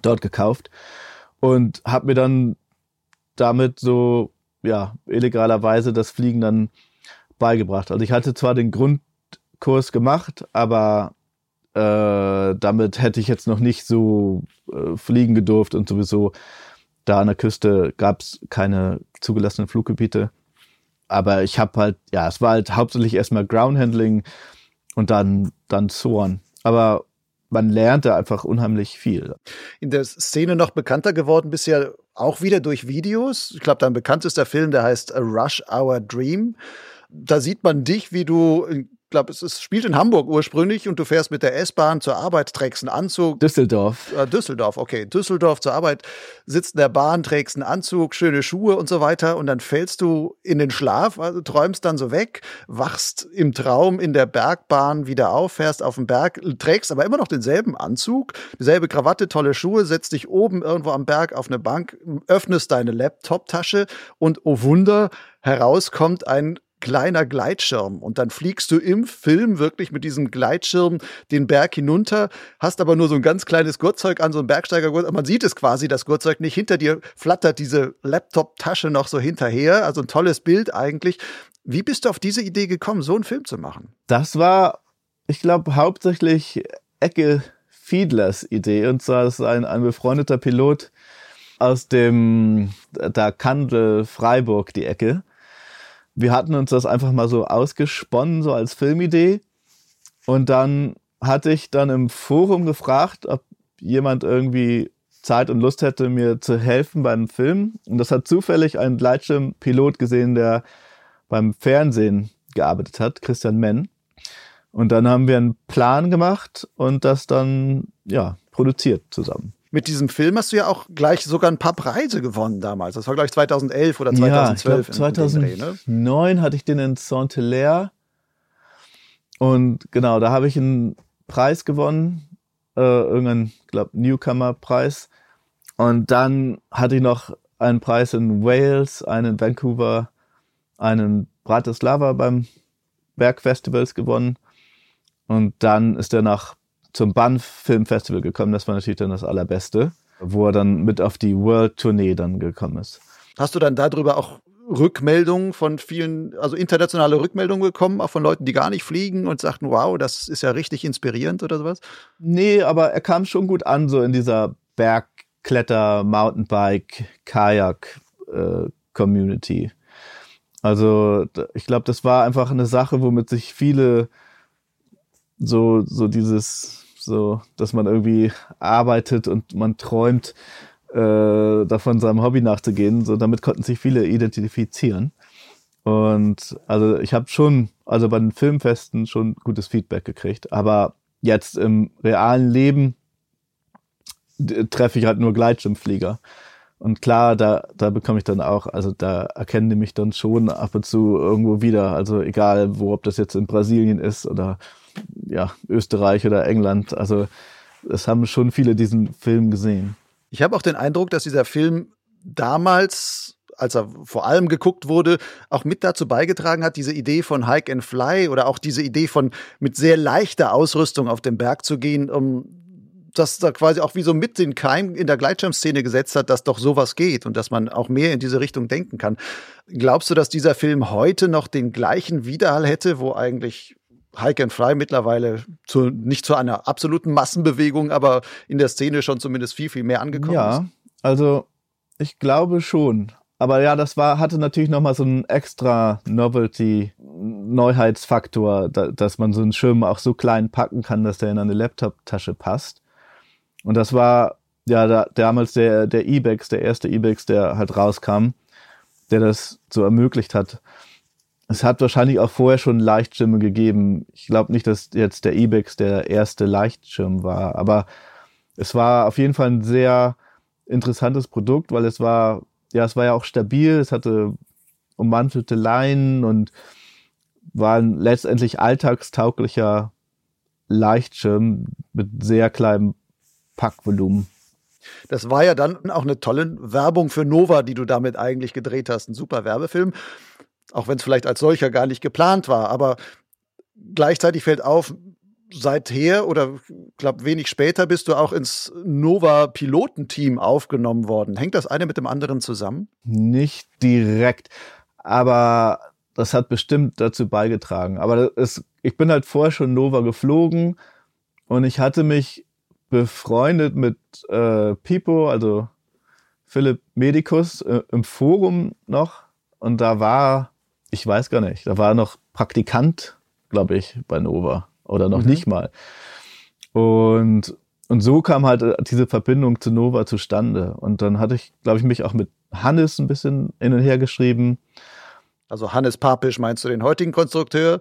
dort gekauft und habe mir dann damit so, ja, illegalerweise das Fliegen dann beigebracht. Also ich hatte zwar den Grundkurs gemacht, aber äh, damit hätte ich jetzt noch nicht so äh, fliegen gedurft und sowieso da an der Küste gab es keine zugelassenen Fluggebiete. Aber ich habe halt, ja, es war halt hauptsächlich erstmal Groundhandling und dann, dann Zorn. Aber man lernte einfach unheimlich viel. In der Szene noch bekannter geworden bisher auch wieder durch Videos. Ich glaube, dein bekanntester Film, der heißt A Rush Hour Dream da sieht man dich, wie du, ich glaube, es ist, spielt in Hamburg ursprünglich und du fährst mit der S-Bahn zur Arbeit, trägst einen Anzug. Düsseldorf. Äh, Düsseldorf, okay. Düsseldorf zur Arbeit, sitzt in der Bahn, trägst einen Anzug, schöne Schuhe und so weiter und dann fällst du in den Schlaf, also träumst dann so weg, wachst im Traum in der Bergbahn wieder auf, fährst auf den Berg, trägst aber immer noch denselben Anzug, dieselbe Krawatte, tolle Schuhe, setzt dich oben irgendwo am Berg auf eine Bank, öffnest deine Laptop-Tasche und oh Wunder, herauskommt ein kleiner Gleitschirm und dann fliegst du im Film wirklich mit diesem Gleitschirm den Berg hinunter, hast aber nur so ein ganz kleines Gurtzeug an, so ein Bergsteigergurt. Man sieht es quasi, das Gurtzeug nicht. Hinter dir flattert diese Laptop-Tasche noch so hinterher. Also ein tolles Bild eigentlich. Wie bist du auf diese Idee gekommen, so einen Film zu machen? Das war, ich glaube, hauptsächlich Ecke Fiedlers Idee. Und zwar ist ein, ein befreundeter Pilot aus dem, da Kandel Freiburg, die Ecke wir hatten uns das einfach mal so ausgesponnen, so als Filmidee. Und dann hatte ich dann im Forum gefragt, ob jemand irgendwie Zeit und Lust hätte, mir zu helfen beim Film. Und das hat zufällig ein Gleitschirmpilot gesehen, der beim Fernsehen gearbeitet hat, Christian Menn. Und dann haben wir einen Plan gemacht und das dann, ja, produziert zusammen. Mit diesem Film hast du ja auch gleich sogar ein paar Preise gewonnen damals. Das war, glaube ich, 2011 oder 2012. Ja, ich glaub, 2009 ne? hatte ich den in Saint-Hilaire. Und genau, da habe ich einen Preis gewonnen. Äh, irgendeinen, glaube Newcomer-Preis. Und dann hatte ich noch einen Preis in Wales, einen in Vancouver, einen in Bratislava beim Bergfestivals gewonnen. Und dann ist er nach zum Banff Film Festival gekommen. Das war natürlich dann das Allerbeste, wo er dann mit auf die World Tournee dann gekommen ist. Hast du dann darüber auch Rückmeldungen von vielen, also internationale Rückmeldungen bekommen, auch von Leuten, die gar nicht fliegen und sagten, wow, das ist ja richtig inspirierend oder sowas? Nee, aber er kam schon gut an, so in dieser Bergkletter, Mountainbike, Kajak äh, Community. Also ich glaube, das war einfach eine Sache, womit sich viele so, so dieses, so, dass man irgendwie arbeitet und man träumt, äh, davon seinem Hobby nachzugehen. So, damit konnten sich viele identifizieren. Und also ich habe schon, also bei den Filmfesten schon gutes Feedback gekriegt. Aber jetzt im realen Leben treffe ich halt nur Gleitschirmflieger. Und klar, da, da bekomme ich dann auch, also da erkennen die mich dann schon ab und zu irgendwo wieder. Also egal, wo, ob das jetzt in Brasilien ist oder ja, Österreich oder England. Also es haben schon viele diesen Film gesehen. Ich habe auch den Eindruck, dass dieser Film damals als er vor allem geguckt wurde, auch mit dazu beigetragen hat, diese Idee von Hike and Fly oder auch diese Idee von mit sehr leichter Ausrüstung auf den Berg zu gehen, um das da quasi auch wie so mit den Keim in der Gleitschirmszene gesetzt hat, dass doch sowas geht und dass man auch mehr in diese Richtung denken kann. Glaubst du, dass dieser Film heute noch den gleichen Widerhall hätte, wo eigentlich Hike and Fly mittlerweile zu, nicht zu einer absoluten Massenbewegung, aber in der Szene schon zumindest viel, viel mehr angekommen ja, ist? Ja, also ich glaube schon. Aber ja, das war, hatte natürlich nochmal so einen extra Novelty, Neuheitsfaktor, da, dass man so einen Schirm auch so klein packen kann, dass der in eine Laptop-Tasche passt. Und das war ja da, damals der, der E-Bex, der erste E-Bex, der halt rauskam, der das so ermöglicht hat es hat wahrscheinlich auch vorher schon Leichtschirme gegeben. Ich glaube nicht, dass jetzt der Ibex der erste Leichtschirm war, aber es war auf jeden Fall ein sehr interessantes Produkt, weil es war, ja, es war ja auch stabil, es hatte ummantelte Leinen und war ein letztendlich alltagstauglicher Leichtschirm mit sehr kleinem Packvolumen. Das war ja dann auch eine tolle Werbung für Nova, die du damit eigentlich gedreht hast. Ein super Werbefilm auch wenn es vielleicht als solcher gar nicht geplant war. Aber gleichzeitig fällt auf, seither oder glaube wenig später bist du auch ins Nova Pilotenteam aufgenommen worden. Hängt das eine mit dem anderen zusammen? Nicht direkt, aber das hat bestimmt dazu beigetragen. Aber es, ich bin halt vorher schon Nova geflogen und ich hatte mich befreundet mit äh, Pipo, also Philipp Medicus, äh, im Forum noch. Und da war ich weiß gar nicht, da war noch Praktikant, glaube ich, bei Nova oder noch mhm. nicht mal. Und, und so kam halt äh, diese Verbindung zu Nova zustande. Und dann hatte ich, glaube ich, mich auch mit Hannes ein bisschen hin und her geschrieben. Also Hannes Papisch meinst du den heutigen Konstrukteur?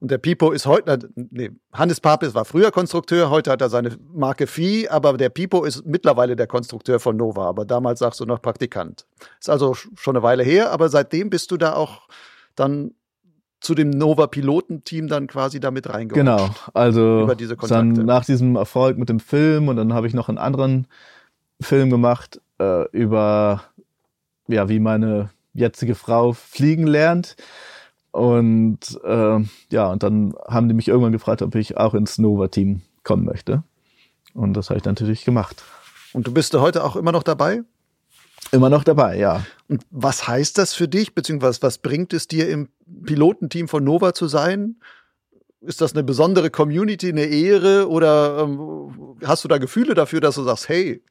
Und der Pipo ist heute, nee, Hannes Papis war früher Konstrukteur, heute hat er seine Marke Vieh, aber der Pipo ist mittlerweile der Konstrukteur von Nova, aber damals sagst du noch Praktikant. Ist also schon eine Weile her, aber seitdem bist du da auch dann zu dem Nova-Pilotenteam dann quasi damit reingerutscht. Genau, also über diese dann nach diesem Erfolg mit dem Film und dann habe ich noch einen anderen Film gemacht äh, über ja wie meine jetzige Frau fliegen lernt und äh, ja und dann haben die mich irgendwann gefragt, ob ich auch ins Nova-Team kommen möchte und das habe ich natürlich gemacht. Und du bist heute auch immer noch dabei? Immer noch dabei, ja. Und was heißt das für dich, beziehungsweise was bringt es dir im Pilotenteam von Nova zu sein? Ist das eine besondere Community, eine Ehre oder ähm, hast du da Gefühle dafür, dass du sagst, hey,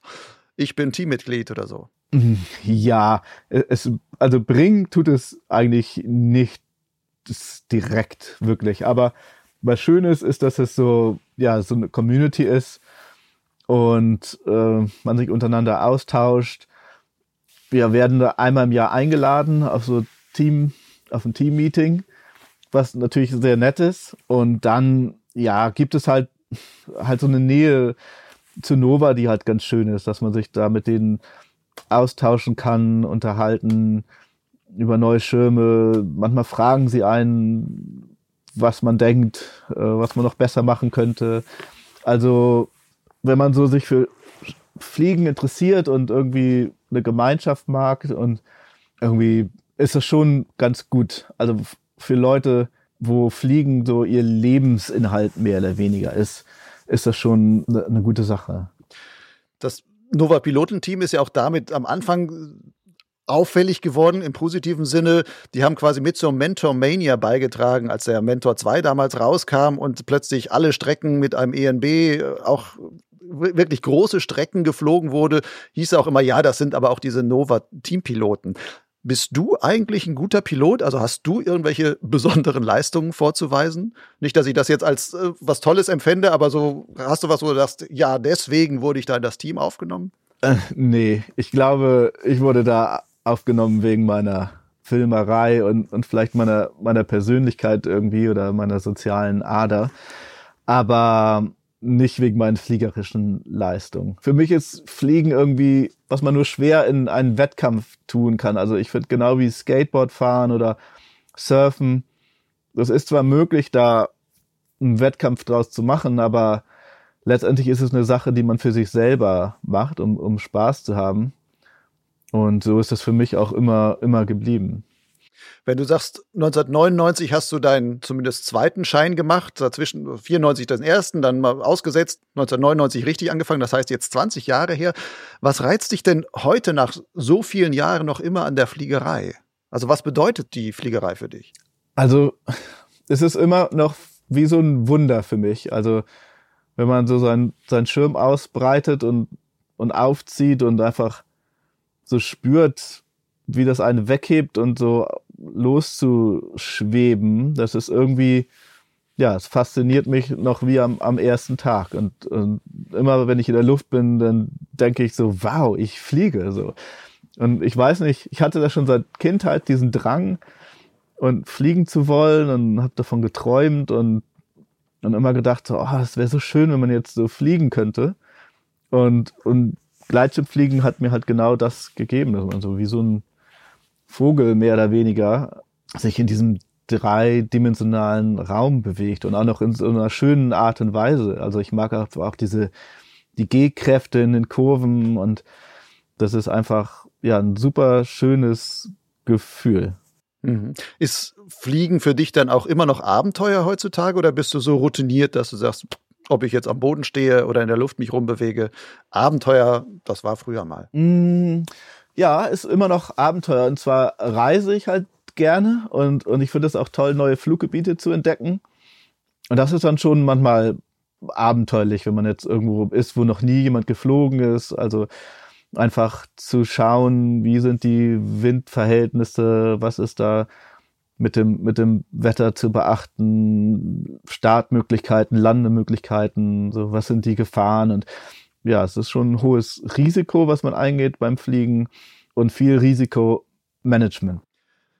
ich bin Teammitglied oder so? Ja, es, also bringen tut es eigentlich nicht direkt wirklich, aber was schön ist, ist, dass es so, ja, so eine Community ist und äh, man sich untereinander austauscht wir werden einmal im Jahr eingeladen auf so Team, auf ein Team-Meeting, was natürlich sehr nett ist. Und dann, ja, gibt es halt, halt so eine Nähe zu Nova, die halt ganz schön ist, dass man sich da mit denen austauschen kann, unterhalten über neue Schirme. Manchmal fragen sie einen, was man denkt, äh, was man noch besser machen könnte. Also, wenn man so sich für Fliegen interessiert und irgendwie eine Gemeinschaft mag und irgendwie ist das schon ganz gut. Also für Leute, wo Fliegen so ihr Lebensinhalt mehr oder weniger ist, ist das schon eine gute Sache. Das Nova Pilotenteam ist ja auch damit am Anfang auffällig geworden im positiven Sinne. Die haben quasi mit zur Mentor Mania beigetragen, als der Mentor 2 damals rauskam und plötzlich alle Strecken mit einem ENB äh, auch wirklich große Strecken geflogen wurde, hieß auch immer, ja, das sind aber auch diese Nova Teampiloten. Bist du eigentlich ein guter Pilot? Also hast du irgendwelche besonderen Leistungen vorzuweisen? Nicht, dass ich das jetzt als äh, was Tolles empfände, aber so hast du was, wo du sagst, ja, deswegen wurde ich da in das Team aufgenommen? Äh, nee, ich glaube, ich wurde da aufgenommen wegen meiner Filmerei und, und vielleicht meiner, meiner Persönlichkeit irgendwie oder meiner sozialen Ader. Aber nicht wegen meinen fliegerischen Leistungen. Für mich ist Fliegen irgendwie, was man nur schwer in einen Wettkampf tun kann. Also ich finde genau wie Skateboard fahren oder Surfen, das ist zwar möglich, da einen Wettkampf draus zu machen, aber letztendlich ist es eine Sache, die man für sich selber macht, um, um Spaß zu haben. Und so ist das für mich auch immer, immer geblieben. Wenn du sagst, 1999 hast du deinen zumindest zweiten Schein gemacht, dazwischen 94 den ersten, dann mal ausgesetzt, 1999 richtig angefangen, das heißt jetzt 20 Jahre her. Was reizt dich denn heute nach so vielen Jahren noch immer an der Fliegerei? Also was bedeutet die Fliegerei für dich? Also es ist immer noch wie so ein Wunder für mich. Also wenn man so seinen, seinen Schirm ausbreitet und, und aufzieht und einfach so spürt, wie das eine weghebt und so loszuschweben, das ist irgendwie, ja, es fasziniert mich noch wie am, am ersten Tag. Und, und immer wenn ich in der Luft bin, dann denke ich so, wow, ich fliege so. Und ich weiß nicht, ich hatte da schon seit Kindheit diesen Drang und fliegen zu wollen und habe davon geträumt und, und immer gedacht, so, oh, es wäre so schön, wenn man jetzt so fliegen könnte. Und, und Gleitschirmfliegen hat mir halt genau das gegeben, dass man so wie so ein Vogel mehr oder weniger sich in diesem dreidimensionalen Raum bewegt und auch noch in so einer schönen Art und Weise. Also ich mag auch, auch diese, die G-Kräfte in den Kurven und das ist einfach, ja, ein super schönes Gefühl. Mhm. Ist Fliegen für dich dann auch immer noch Abenteuer heutzutage oder bist du so routiniert, dass du sagst, ob ich jetzt am Boden stehe oder in der Luft mich rumbewege, Abenteuer, das war früher mal? Mm, ja, ist immer noch Abenteuer. Und zwar reise ich halt gerne und, und ich finde es auch toll, neue Fluggebiete zu entdecken. Und das ist dann schon manchmal abenteuerlich, wenn man jetzt irgendwo ist, wo noch nie jemand geflogen ist. Also einfach zu schauen, wie sind die Windverhältnisse, was ist da mit dem, mit dem Wetter zu beachten, Startmöglichkeiten, Landemöglichkeiten, so was sind die Gefahren und ja, es ist schon ein hohes Risiko, was man eingeht beim Fliegen und viel Risikomanagement.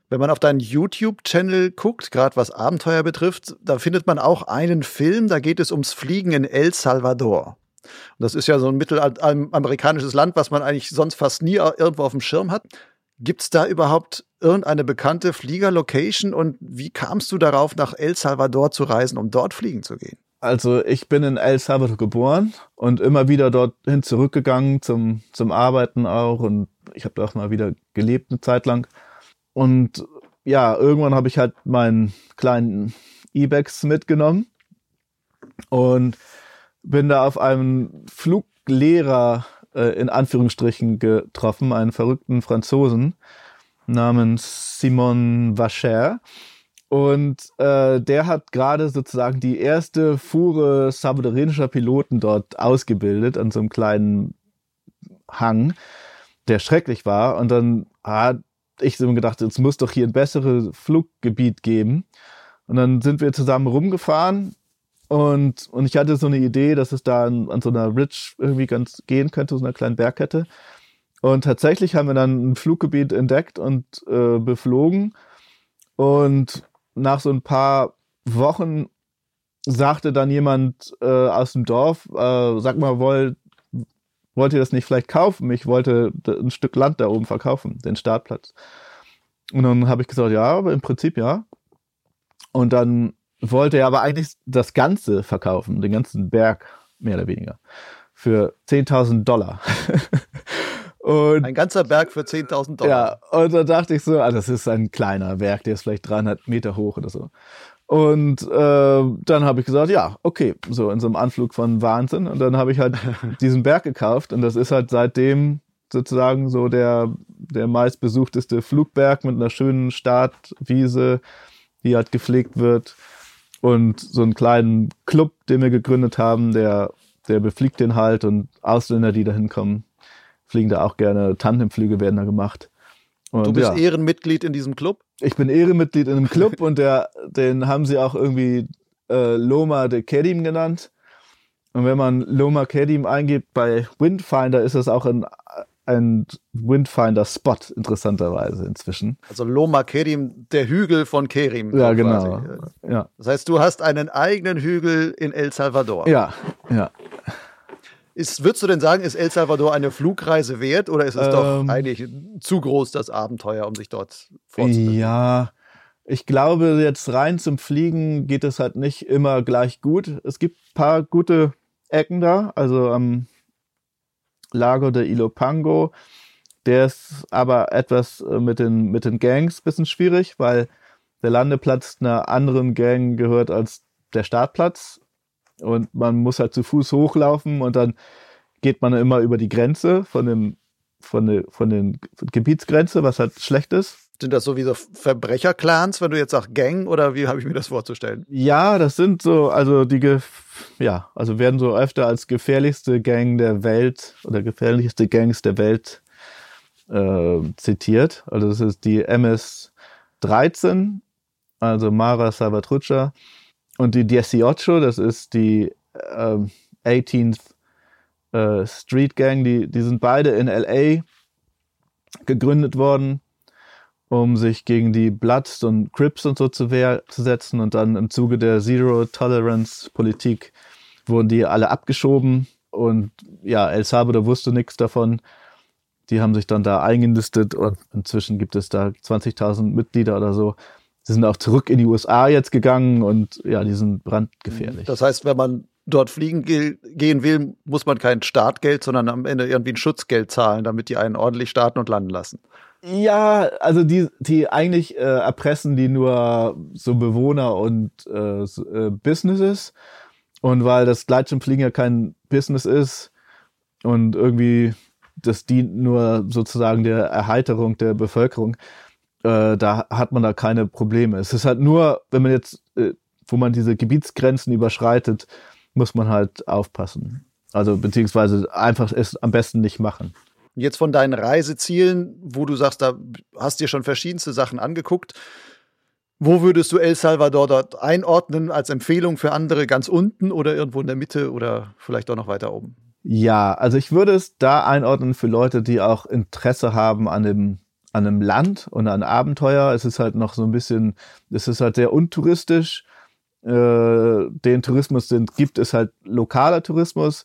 Wenn man auf deinen YouTube-Channel guckt, gerade was Abenteuer betrifft, da findet man auch einen Film, da geht es ums Fliegen in El Salvador. Und das ist ja so ein mittelamerikanisches Land, was man eigentlich sonst fast nie irgendwo auf dem Schirm hat. Gibt es da überhaupt irgendeine bekannte Fliegerlocation und wie kamst du darauf, nach El Salvador zu reisen, um dort fliegen zu gehen? Also ich bin in El Salvador geboren und immer wieder dorthin zurückgegangen zum, zum Arbeiten auch und ich habe da auch mal wieder gelebt eine Zeit lang. Und ja, irgendwann habe ich halt meinen kleinen E-Bags mitgenommen und bin da auf einen Fluglehrer äh, in Anführungsstrichen getroffen, einen verrückten Franzosen namens Simon Vacher. Und äh, der hat gerade sozusagen die erste Fuhre salvadorenischer Piloten dort ausgebildet an so einem kleinen Hang, der schrecklich war. Und dann hat ich so gedacht, es muss doch hier ein besseres Fluggebiet geben. Und dann sind wir zusammen rumgefahren und, und ich hatte so eine Idee, dass es da an, an so einer Ridge irgendwie ganz gehen könnte, so einer kleinen Bergkette. Und tatsächlich haben wir dann ein Fluggebiet entdeckt und äh, beflogen. Und nach so ein paar Wochen sagte dann jemand äh, aus dem Dorf, äh, sag mal, wollt, wollt ihr das nicht vielleicht kaufen? Ich wollte ein Stück Land da oben verkaufen, den Startplatz. Und dann habe ich gesagt, ja, aber im Prinzip ja. Und dann wollte er aber eigentlich das Ganze verkaufen, den ganzen Berg, mehr oder weniger, für 10.000 Dollar. und, ein ganzer Berg für 10.000 Dollar. Ja, und da dachte ich so, ah, das ist ein kleiner Berg, der ist vielleicht 300 Meter hoch oder so. Und äh, dann habe ich gesagt, ja, okay, so in so einem Anflug von Wahnsinn. Und dann habe ich halt diesen Berg gekauft und das ist halt seitdem sozusagen so der, der meistbesuchteste Flugberg mit einer schönen Startwiese, die halt gepflegt wird. Und so einen kleinen Club, den wir gegründet haben, der, der befliegt den halt und Ausländer, die da hinkommen, fliegen da auch gerne. Tandemflüge werden da gemacht. Und, du bist ja. Ehrenmitglied in diesem Club? Ich bin Ehrenmitglied in einem Club und der, den haben sie auch irgendwie äh, Loma de Kedim genannt. Und wenn man Loma Kedim eingibt bei Windfinder, ist das auch ein ein Windfinder-Spot, interessanterweise inzwischen. Also Loma Kerim, der Hügel von Kerim. Ja, genau. Ja. Das heißt, du hast einen eigenen Hügel in El Salvador. Ja, ja. Ist, würdest du denn sagen, ist El Salvador eine Flugreise wert oder ist es ähm, doch eigentlich zu groß, das Abenteuer, um sich dort vorzustellen? Ja, ich glaube, jetzt rein zum Fliegen geht es halt nicht immer gleich gut. Es gibt ein paar gute Ecken da. Also am Lago de Ilopango. Der ist aber etwas äh, mit den, mit den Gangs ein bisschen schwierig, weil der Landeplatz einer anderen Gang gehört als der Startplatz. Und man muss halt zu Fuß hochlaufen und dann geht man immer über die Grenze von dem, von der, von den Gebietsgrenze, was halt schlecht ist. Sind das so wie so Verbrecherclans, wenn du jetzt sagst Gang oder wie habe ich mir das vorzustellen? Ja, das sind so, also die, ja, also werden so öfter als gefährlichste Gang der Welt oder gefährlichste Gangs der Welt äh, zitiert. Also das ist die MS-13, also Mara Salvatrucha und die Dieciocho, das ist die äh, 18th äh, Street Gang, die, die sind beide in LA gegründet worden um sich gegen die Bloods und Crips und so zu Wehr zu setzen. Und dann im Zuge der Zero-Tolerance-Politik wurden die alle abgeschoben. Und ja, El Salvador wusste nichts davon. Die haben sich dann da eingenistet und inzwischen gibt es da 20.000 Mitglieder oder so. Sie sind auch zurück in die USA jetzt gegangen und ja, die sind brandgefährlich. Das heißt, wenn man dort fliegen gehen will, muss man kein Startgeld, sondern am Ende irgendwie ein Schutzgeld zahlen, damit die einen ordentlich starten und landen lassen. Ja, also die, die eigentlich äh, erpressen die nur so Bewohner und äh, äh, Businesses. Und weil das Gleitschirmfliegen ja kein Business ist und irgendwie das dient nur sozusagen der Erheiterung der Bevölkerung, äh, da hat man da keine Probleme. Es ist halt nur, wenn man jetzt, äh, wo man diese Gebietsgrenzen überschreitet, muss man halt aufpassen. Also beziehungsweise einfach es am besten nicht machen. Jetzt von deinen Reisezielen, wo du sagst, da hast dir schon verschiedenste Sachen angeguckt. Wo würdest du El Salvador dort einordnen als Empfehlung für andere? Ganz unten oder irgendwo in der Mitte oder vielleicht auch noch weiter oben? Ja, also ich würde es da einordnen für Leute, die auch Interesse haben an dem, an einem Land und an Abenteuer. Es ist halt noch so ein bisschen, es ist halt sehr untouristisch. Äh, den Tourismus, den gibt es halt lokaler Tourismus.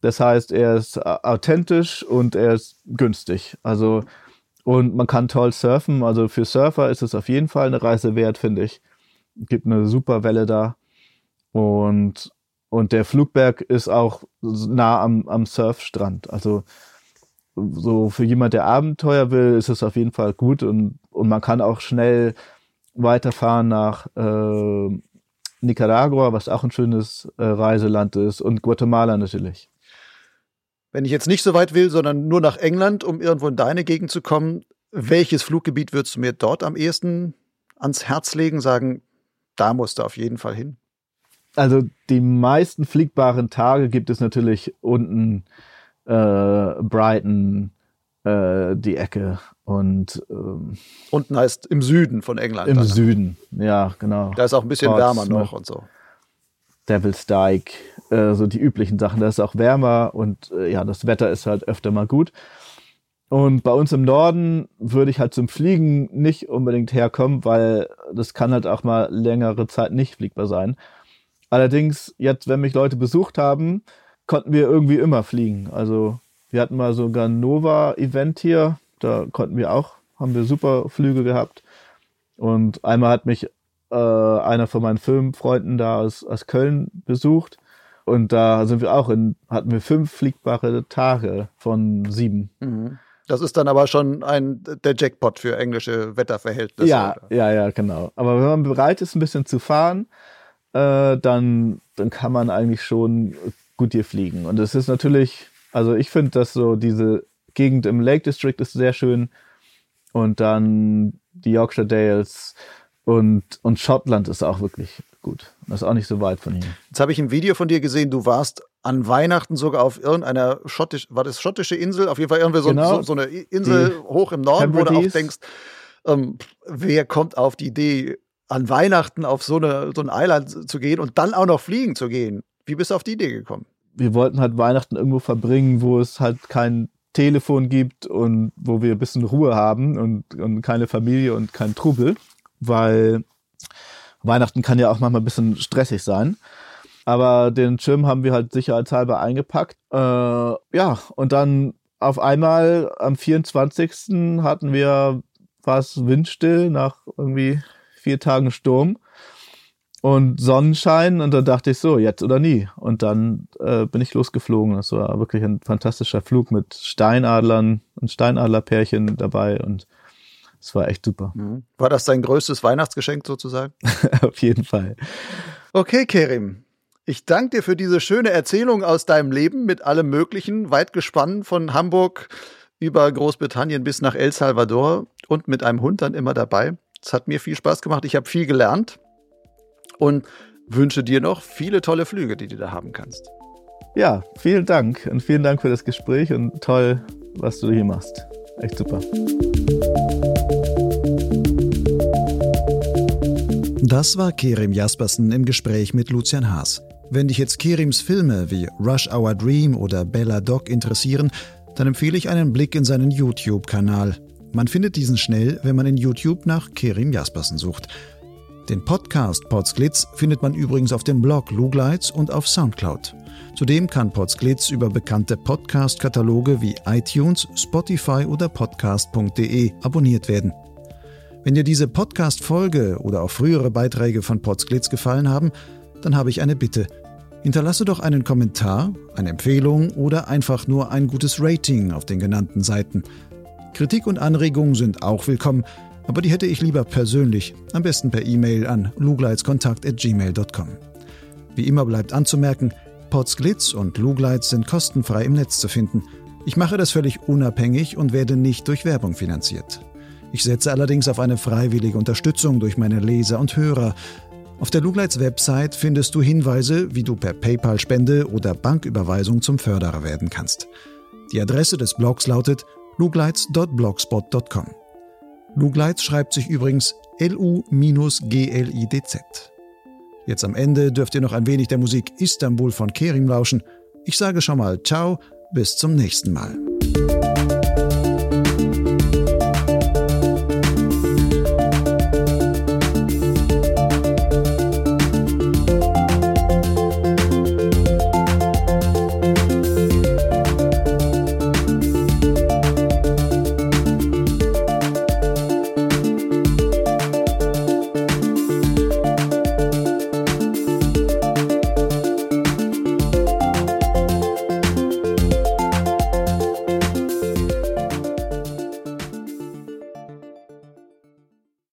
Das heißt, er ist authentisch und er ist günstig. Also, und man kann toll surfen. Also für Surfer ist es auf jeden Fall eine Reise wert, finde ich. Gibt eine super Welle da. Und, und der Flugberg ist auch nah am, am Surfstrand. Also, so für jemand, der Abenteuer will, ist es auf jeden Fall gut und, und man kann auch schnell weiterfahren nach äh, Nicaragua, was auch ein schönes äh, Reiseland ist und Guatemala natürlich. Wenn ich jetzt nicht so weit will, sondern nur nach England, um irgendwo in deine Gegend zu kommen, welches Fluggebiet würdest du mir dort am ehesten ans Herz legen, sagen, da musst du auf jeden Fall hin? Also die meisten fliegbaren Tage gibt es natürlich unten äh, Brighton, äh, die Ecke und ähm, unten heißt im Süden von England. Im dann. Ne? Süden, ja, genau. Da ist auch ein bisschen Portsmouth, wärmer noch und so. Devil's Dyke, äh, so die üblichen Sachen. Da ist auch wärmer und äh, ja, das Wetter ist halt öfter mal gut. Und bei uns im Norden würde ich halt zum Fliegen nicht unbedingt herkommen, weil das kann halt auch mal längere Zeit nicht fliegbar sein. Allerdings, jetzt, wenn mich Leute besucht haben, konnten wir irgendwie immer fliegen. Also Wir hatten mal sogar ein Nova-Event hier. Da konnten wir auch, haben wir super Flüge gehabt. Und einmal hat mich äh, einer von meinen Filmfreunden da aus, aus Köln besucht. Und da sind wir auch in, hatten wir fünf fliegbare Tage von sieben. Mhm. Das ist dann aber schon ein, der Jackpot für englische Wetterverhältnisse. Ja, oder? ja, ja, genau. Aber wenn man bereit ist, ein bisschen zu fahren, äh, dann, dann kann man eigentlich schon gut hier fliegen. Und es ist natürlich, also ich finde, dass so diese Gegend im Lake District ist sehr schön. Und dann die Yorkshire Dales und, und Schottland ist auch wirklich gut. Das ist auch nicht so weit von hier. Jetzt habe ich ein Video von dir gesehen, du warst an Weihnachten sogar auf irgendeiner schottisch, war das schottische Insel? Auf jeden Fall irgendwie so, Genau. so, so eine Insel hoch im Norden, wo du auch Hebrides. denkst, ähm, wer kommt auf die Idee, an Weihnachten auf so, eine, so ein Island zu gehen und dann auch noch fliegen zu gehen? Wie bist du auf die Idee gekommen? Wir wollten halt Weihnachten irgendwo verbringen, wo es halt kein Telefon gibt und wo wir ein bisschen Ruhe haben und, und keine Familie und kein Trubel, weil Weihnachten kann ja auch manchmal ein bisschen stressig sein. Aber den Schirm haben wir halt sicherheitshalber eingepackt. Äh, ja, und dann auf einmal am 24. hatten wir was windstill nach irgendwie vier Tagen Sturm und Sonnenschein und dann dachte ich so, jetzt oder nie. Und dann äh, bin ich losgeflogen. Das war wirklich ein fantastischer Flug mit Steinadlern und Steinadlerpärchen dabei und es war echt super. War das dein größtes Weihnachtsgeschenk sozusagen? Auf jeden Fall. Okay, Kerim. Ich danke dir für diese schöne Erzählung aus deinem Leben mit allem Möglichen, weit gespannt von Hamburg über Großbritannien bis nach El Salvador und mit einem Hund dann immer dabei. Es hat mir viel Spaß gemacht. Ich habe viel gelernt und wünsche dir noch viele tolle Flüge, die du da haben kannst. Ja, vielen Dank und vielen Dank für das Gespräch und toll, was du hier machst. Echt super. Das war Kerim Jaspersen im Gespräch mit Lucian Haas. Wenn dich jetzt Kerims Filme wie Rush Hour Dream oder Bella Doc interessieren, dann empfehle ich einen Blick in seinen YouTube-Kanal. Man findet diesen schnell, wenn man in YouTube nach Kerim Jaspersen sucht. Den Podcast Potsglitz findet man übrigens auf dem Blog Lugleitz und auf Soundcloud. Zudem kann Potsglitz über bekannte Podcast-Kataloge wie iTunes, Spotify oder podcast.de abonniert werden. Wenn dir diese Podcast-Folge oder auch frühere Beiträge von Potsglitz gefallen haben, dann habe ich eine Bitte. Hinterlasse doch einen Kommentar, eine Empfehlung oder einfach nur ein gutes Rating auf den genannten Seiten. Kritik und Anregungen sind auch willkommen, aber die hätte ich lieber persönlich, am besten per E-Mail an lugleitskontakt.gmail.com. Wie immer bleibt anzumerken, Potsglitz und Lugleitz sind kostenfrei im Netz zu finden. Ich mache das völlig unabhängig und werde nicht durch Werbung finanziert. Ich setze allerdings auf eine freiwillige Unterstützung durch meine Leser und Hörer. Auf der Lugleits Website findest du Hinweise, wie du per PayPal-Spende oder Banküberweisung zum Förderer werden kannst. Die Adresse des Blogs lautet lugleitz.blogspot.com. Lugleitz schreibt sich übrigens L-U-G-L-I-D-Z. Jetzt am Ende dürft ihr noch ein wenig der Musik Istanbul von Kerim lauschen. Ich sage schon mal Ciao, bis zum nächsten Mal.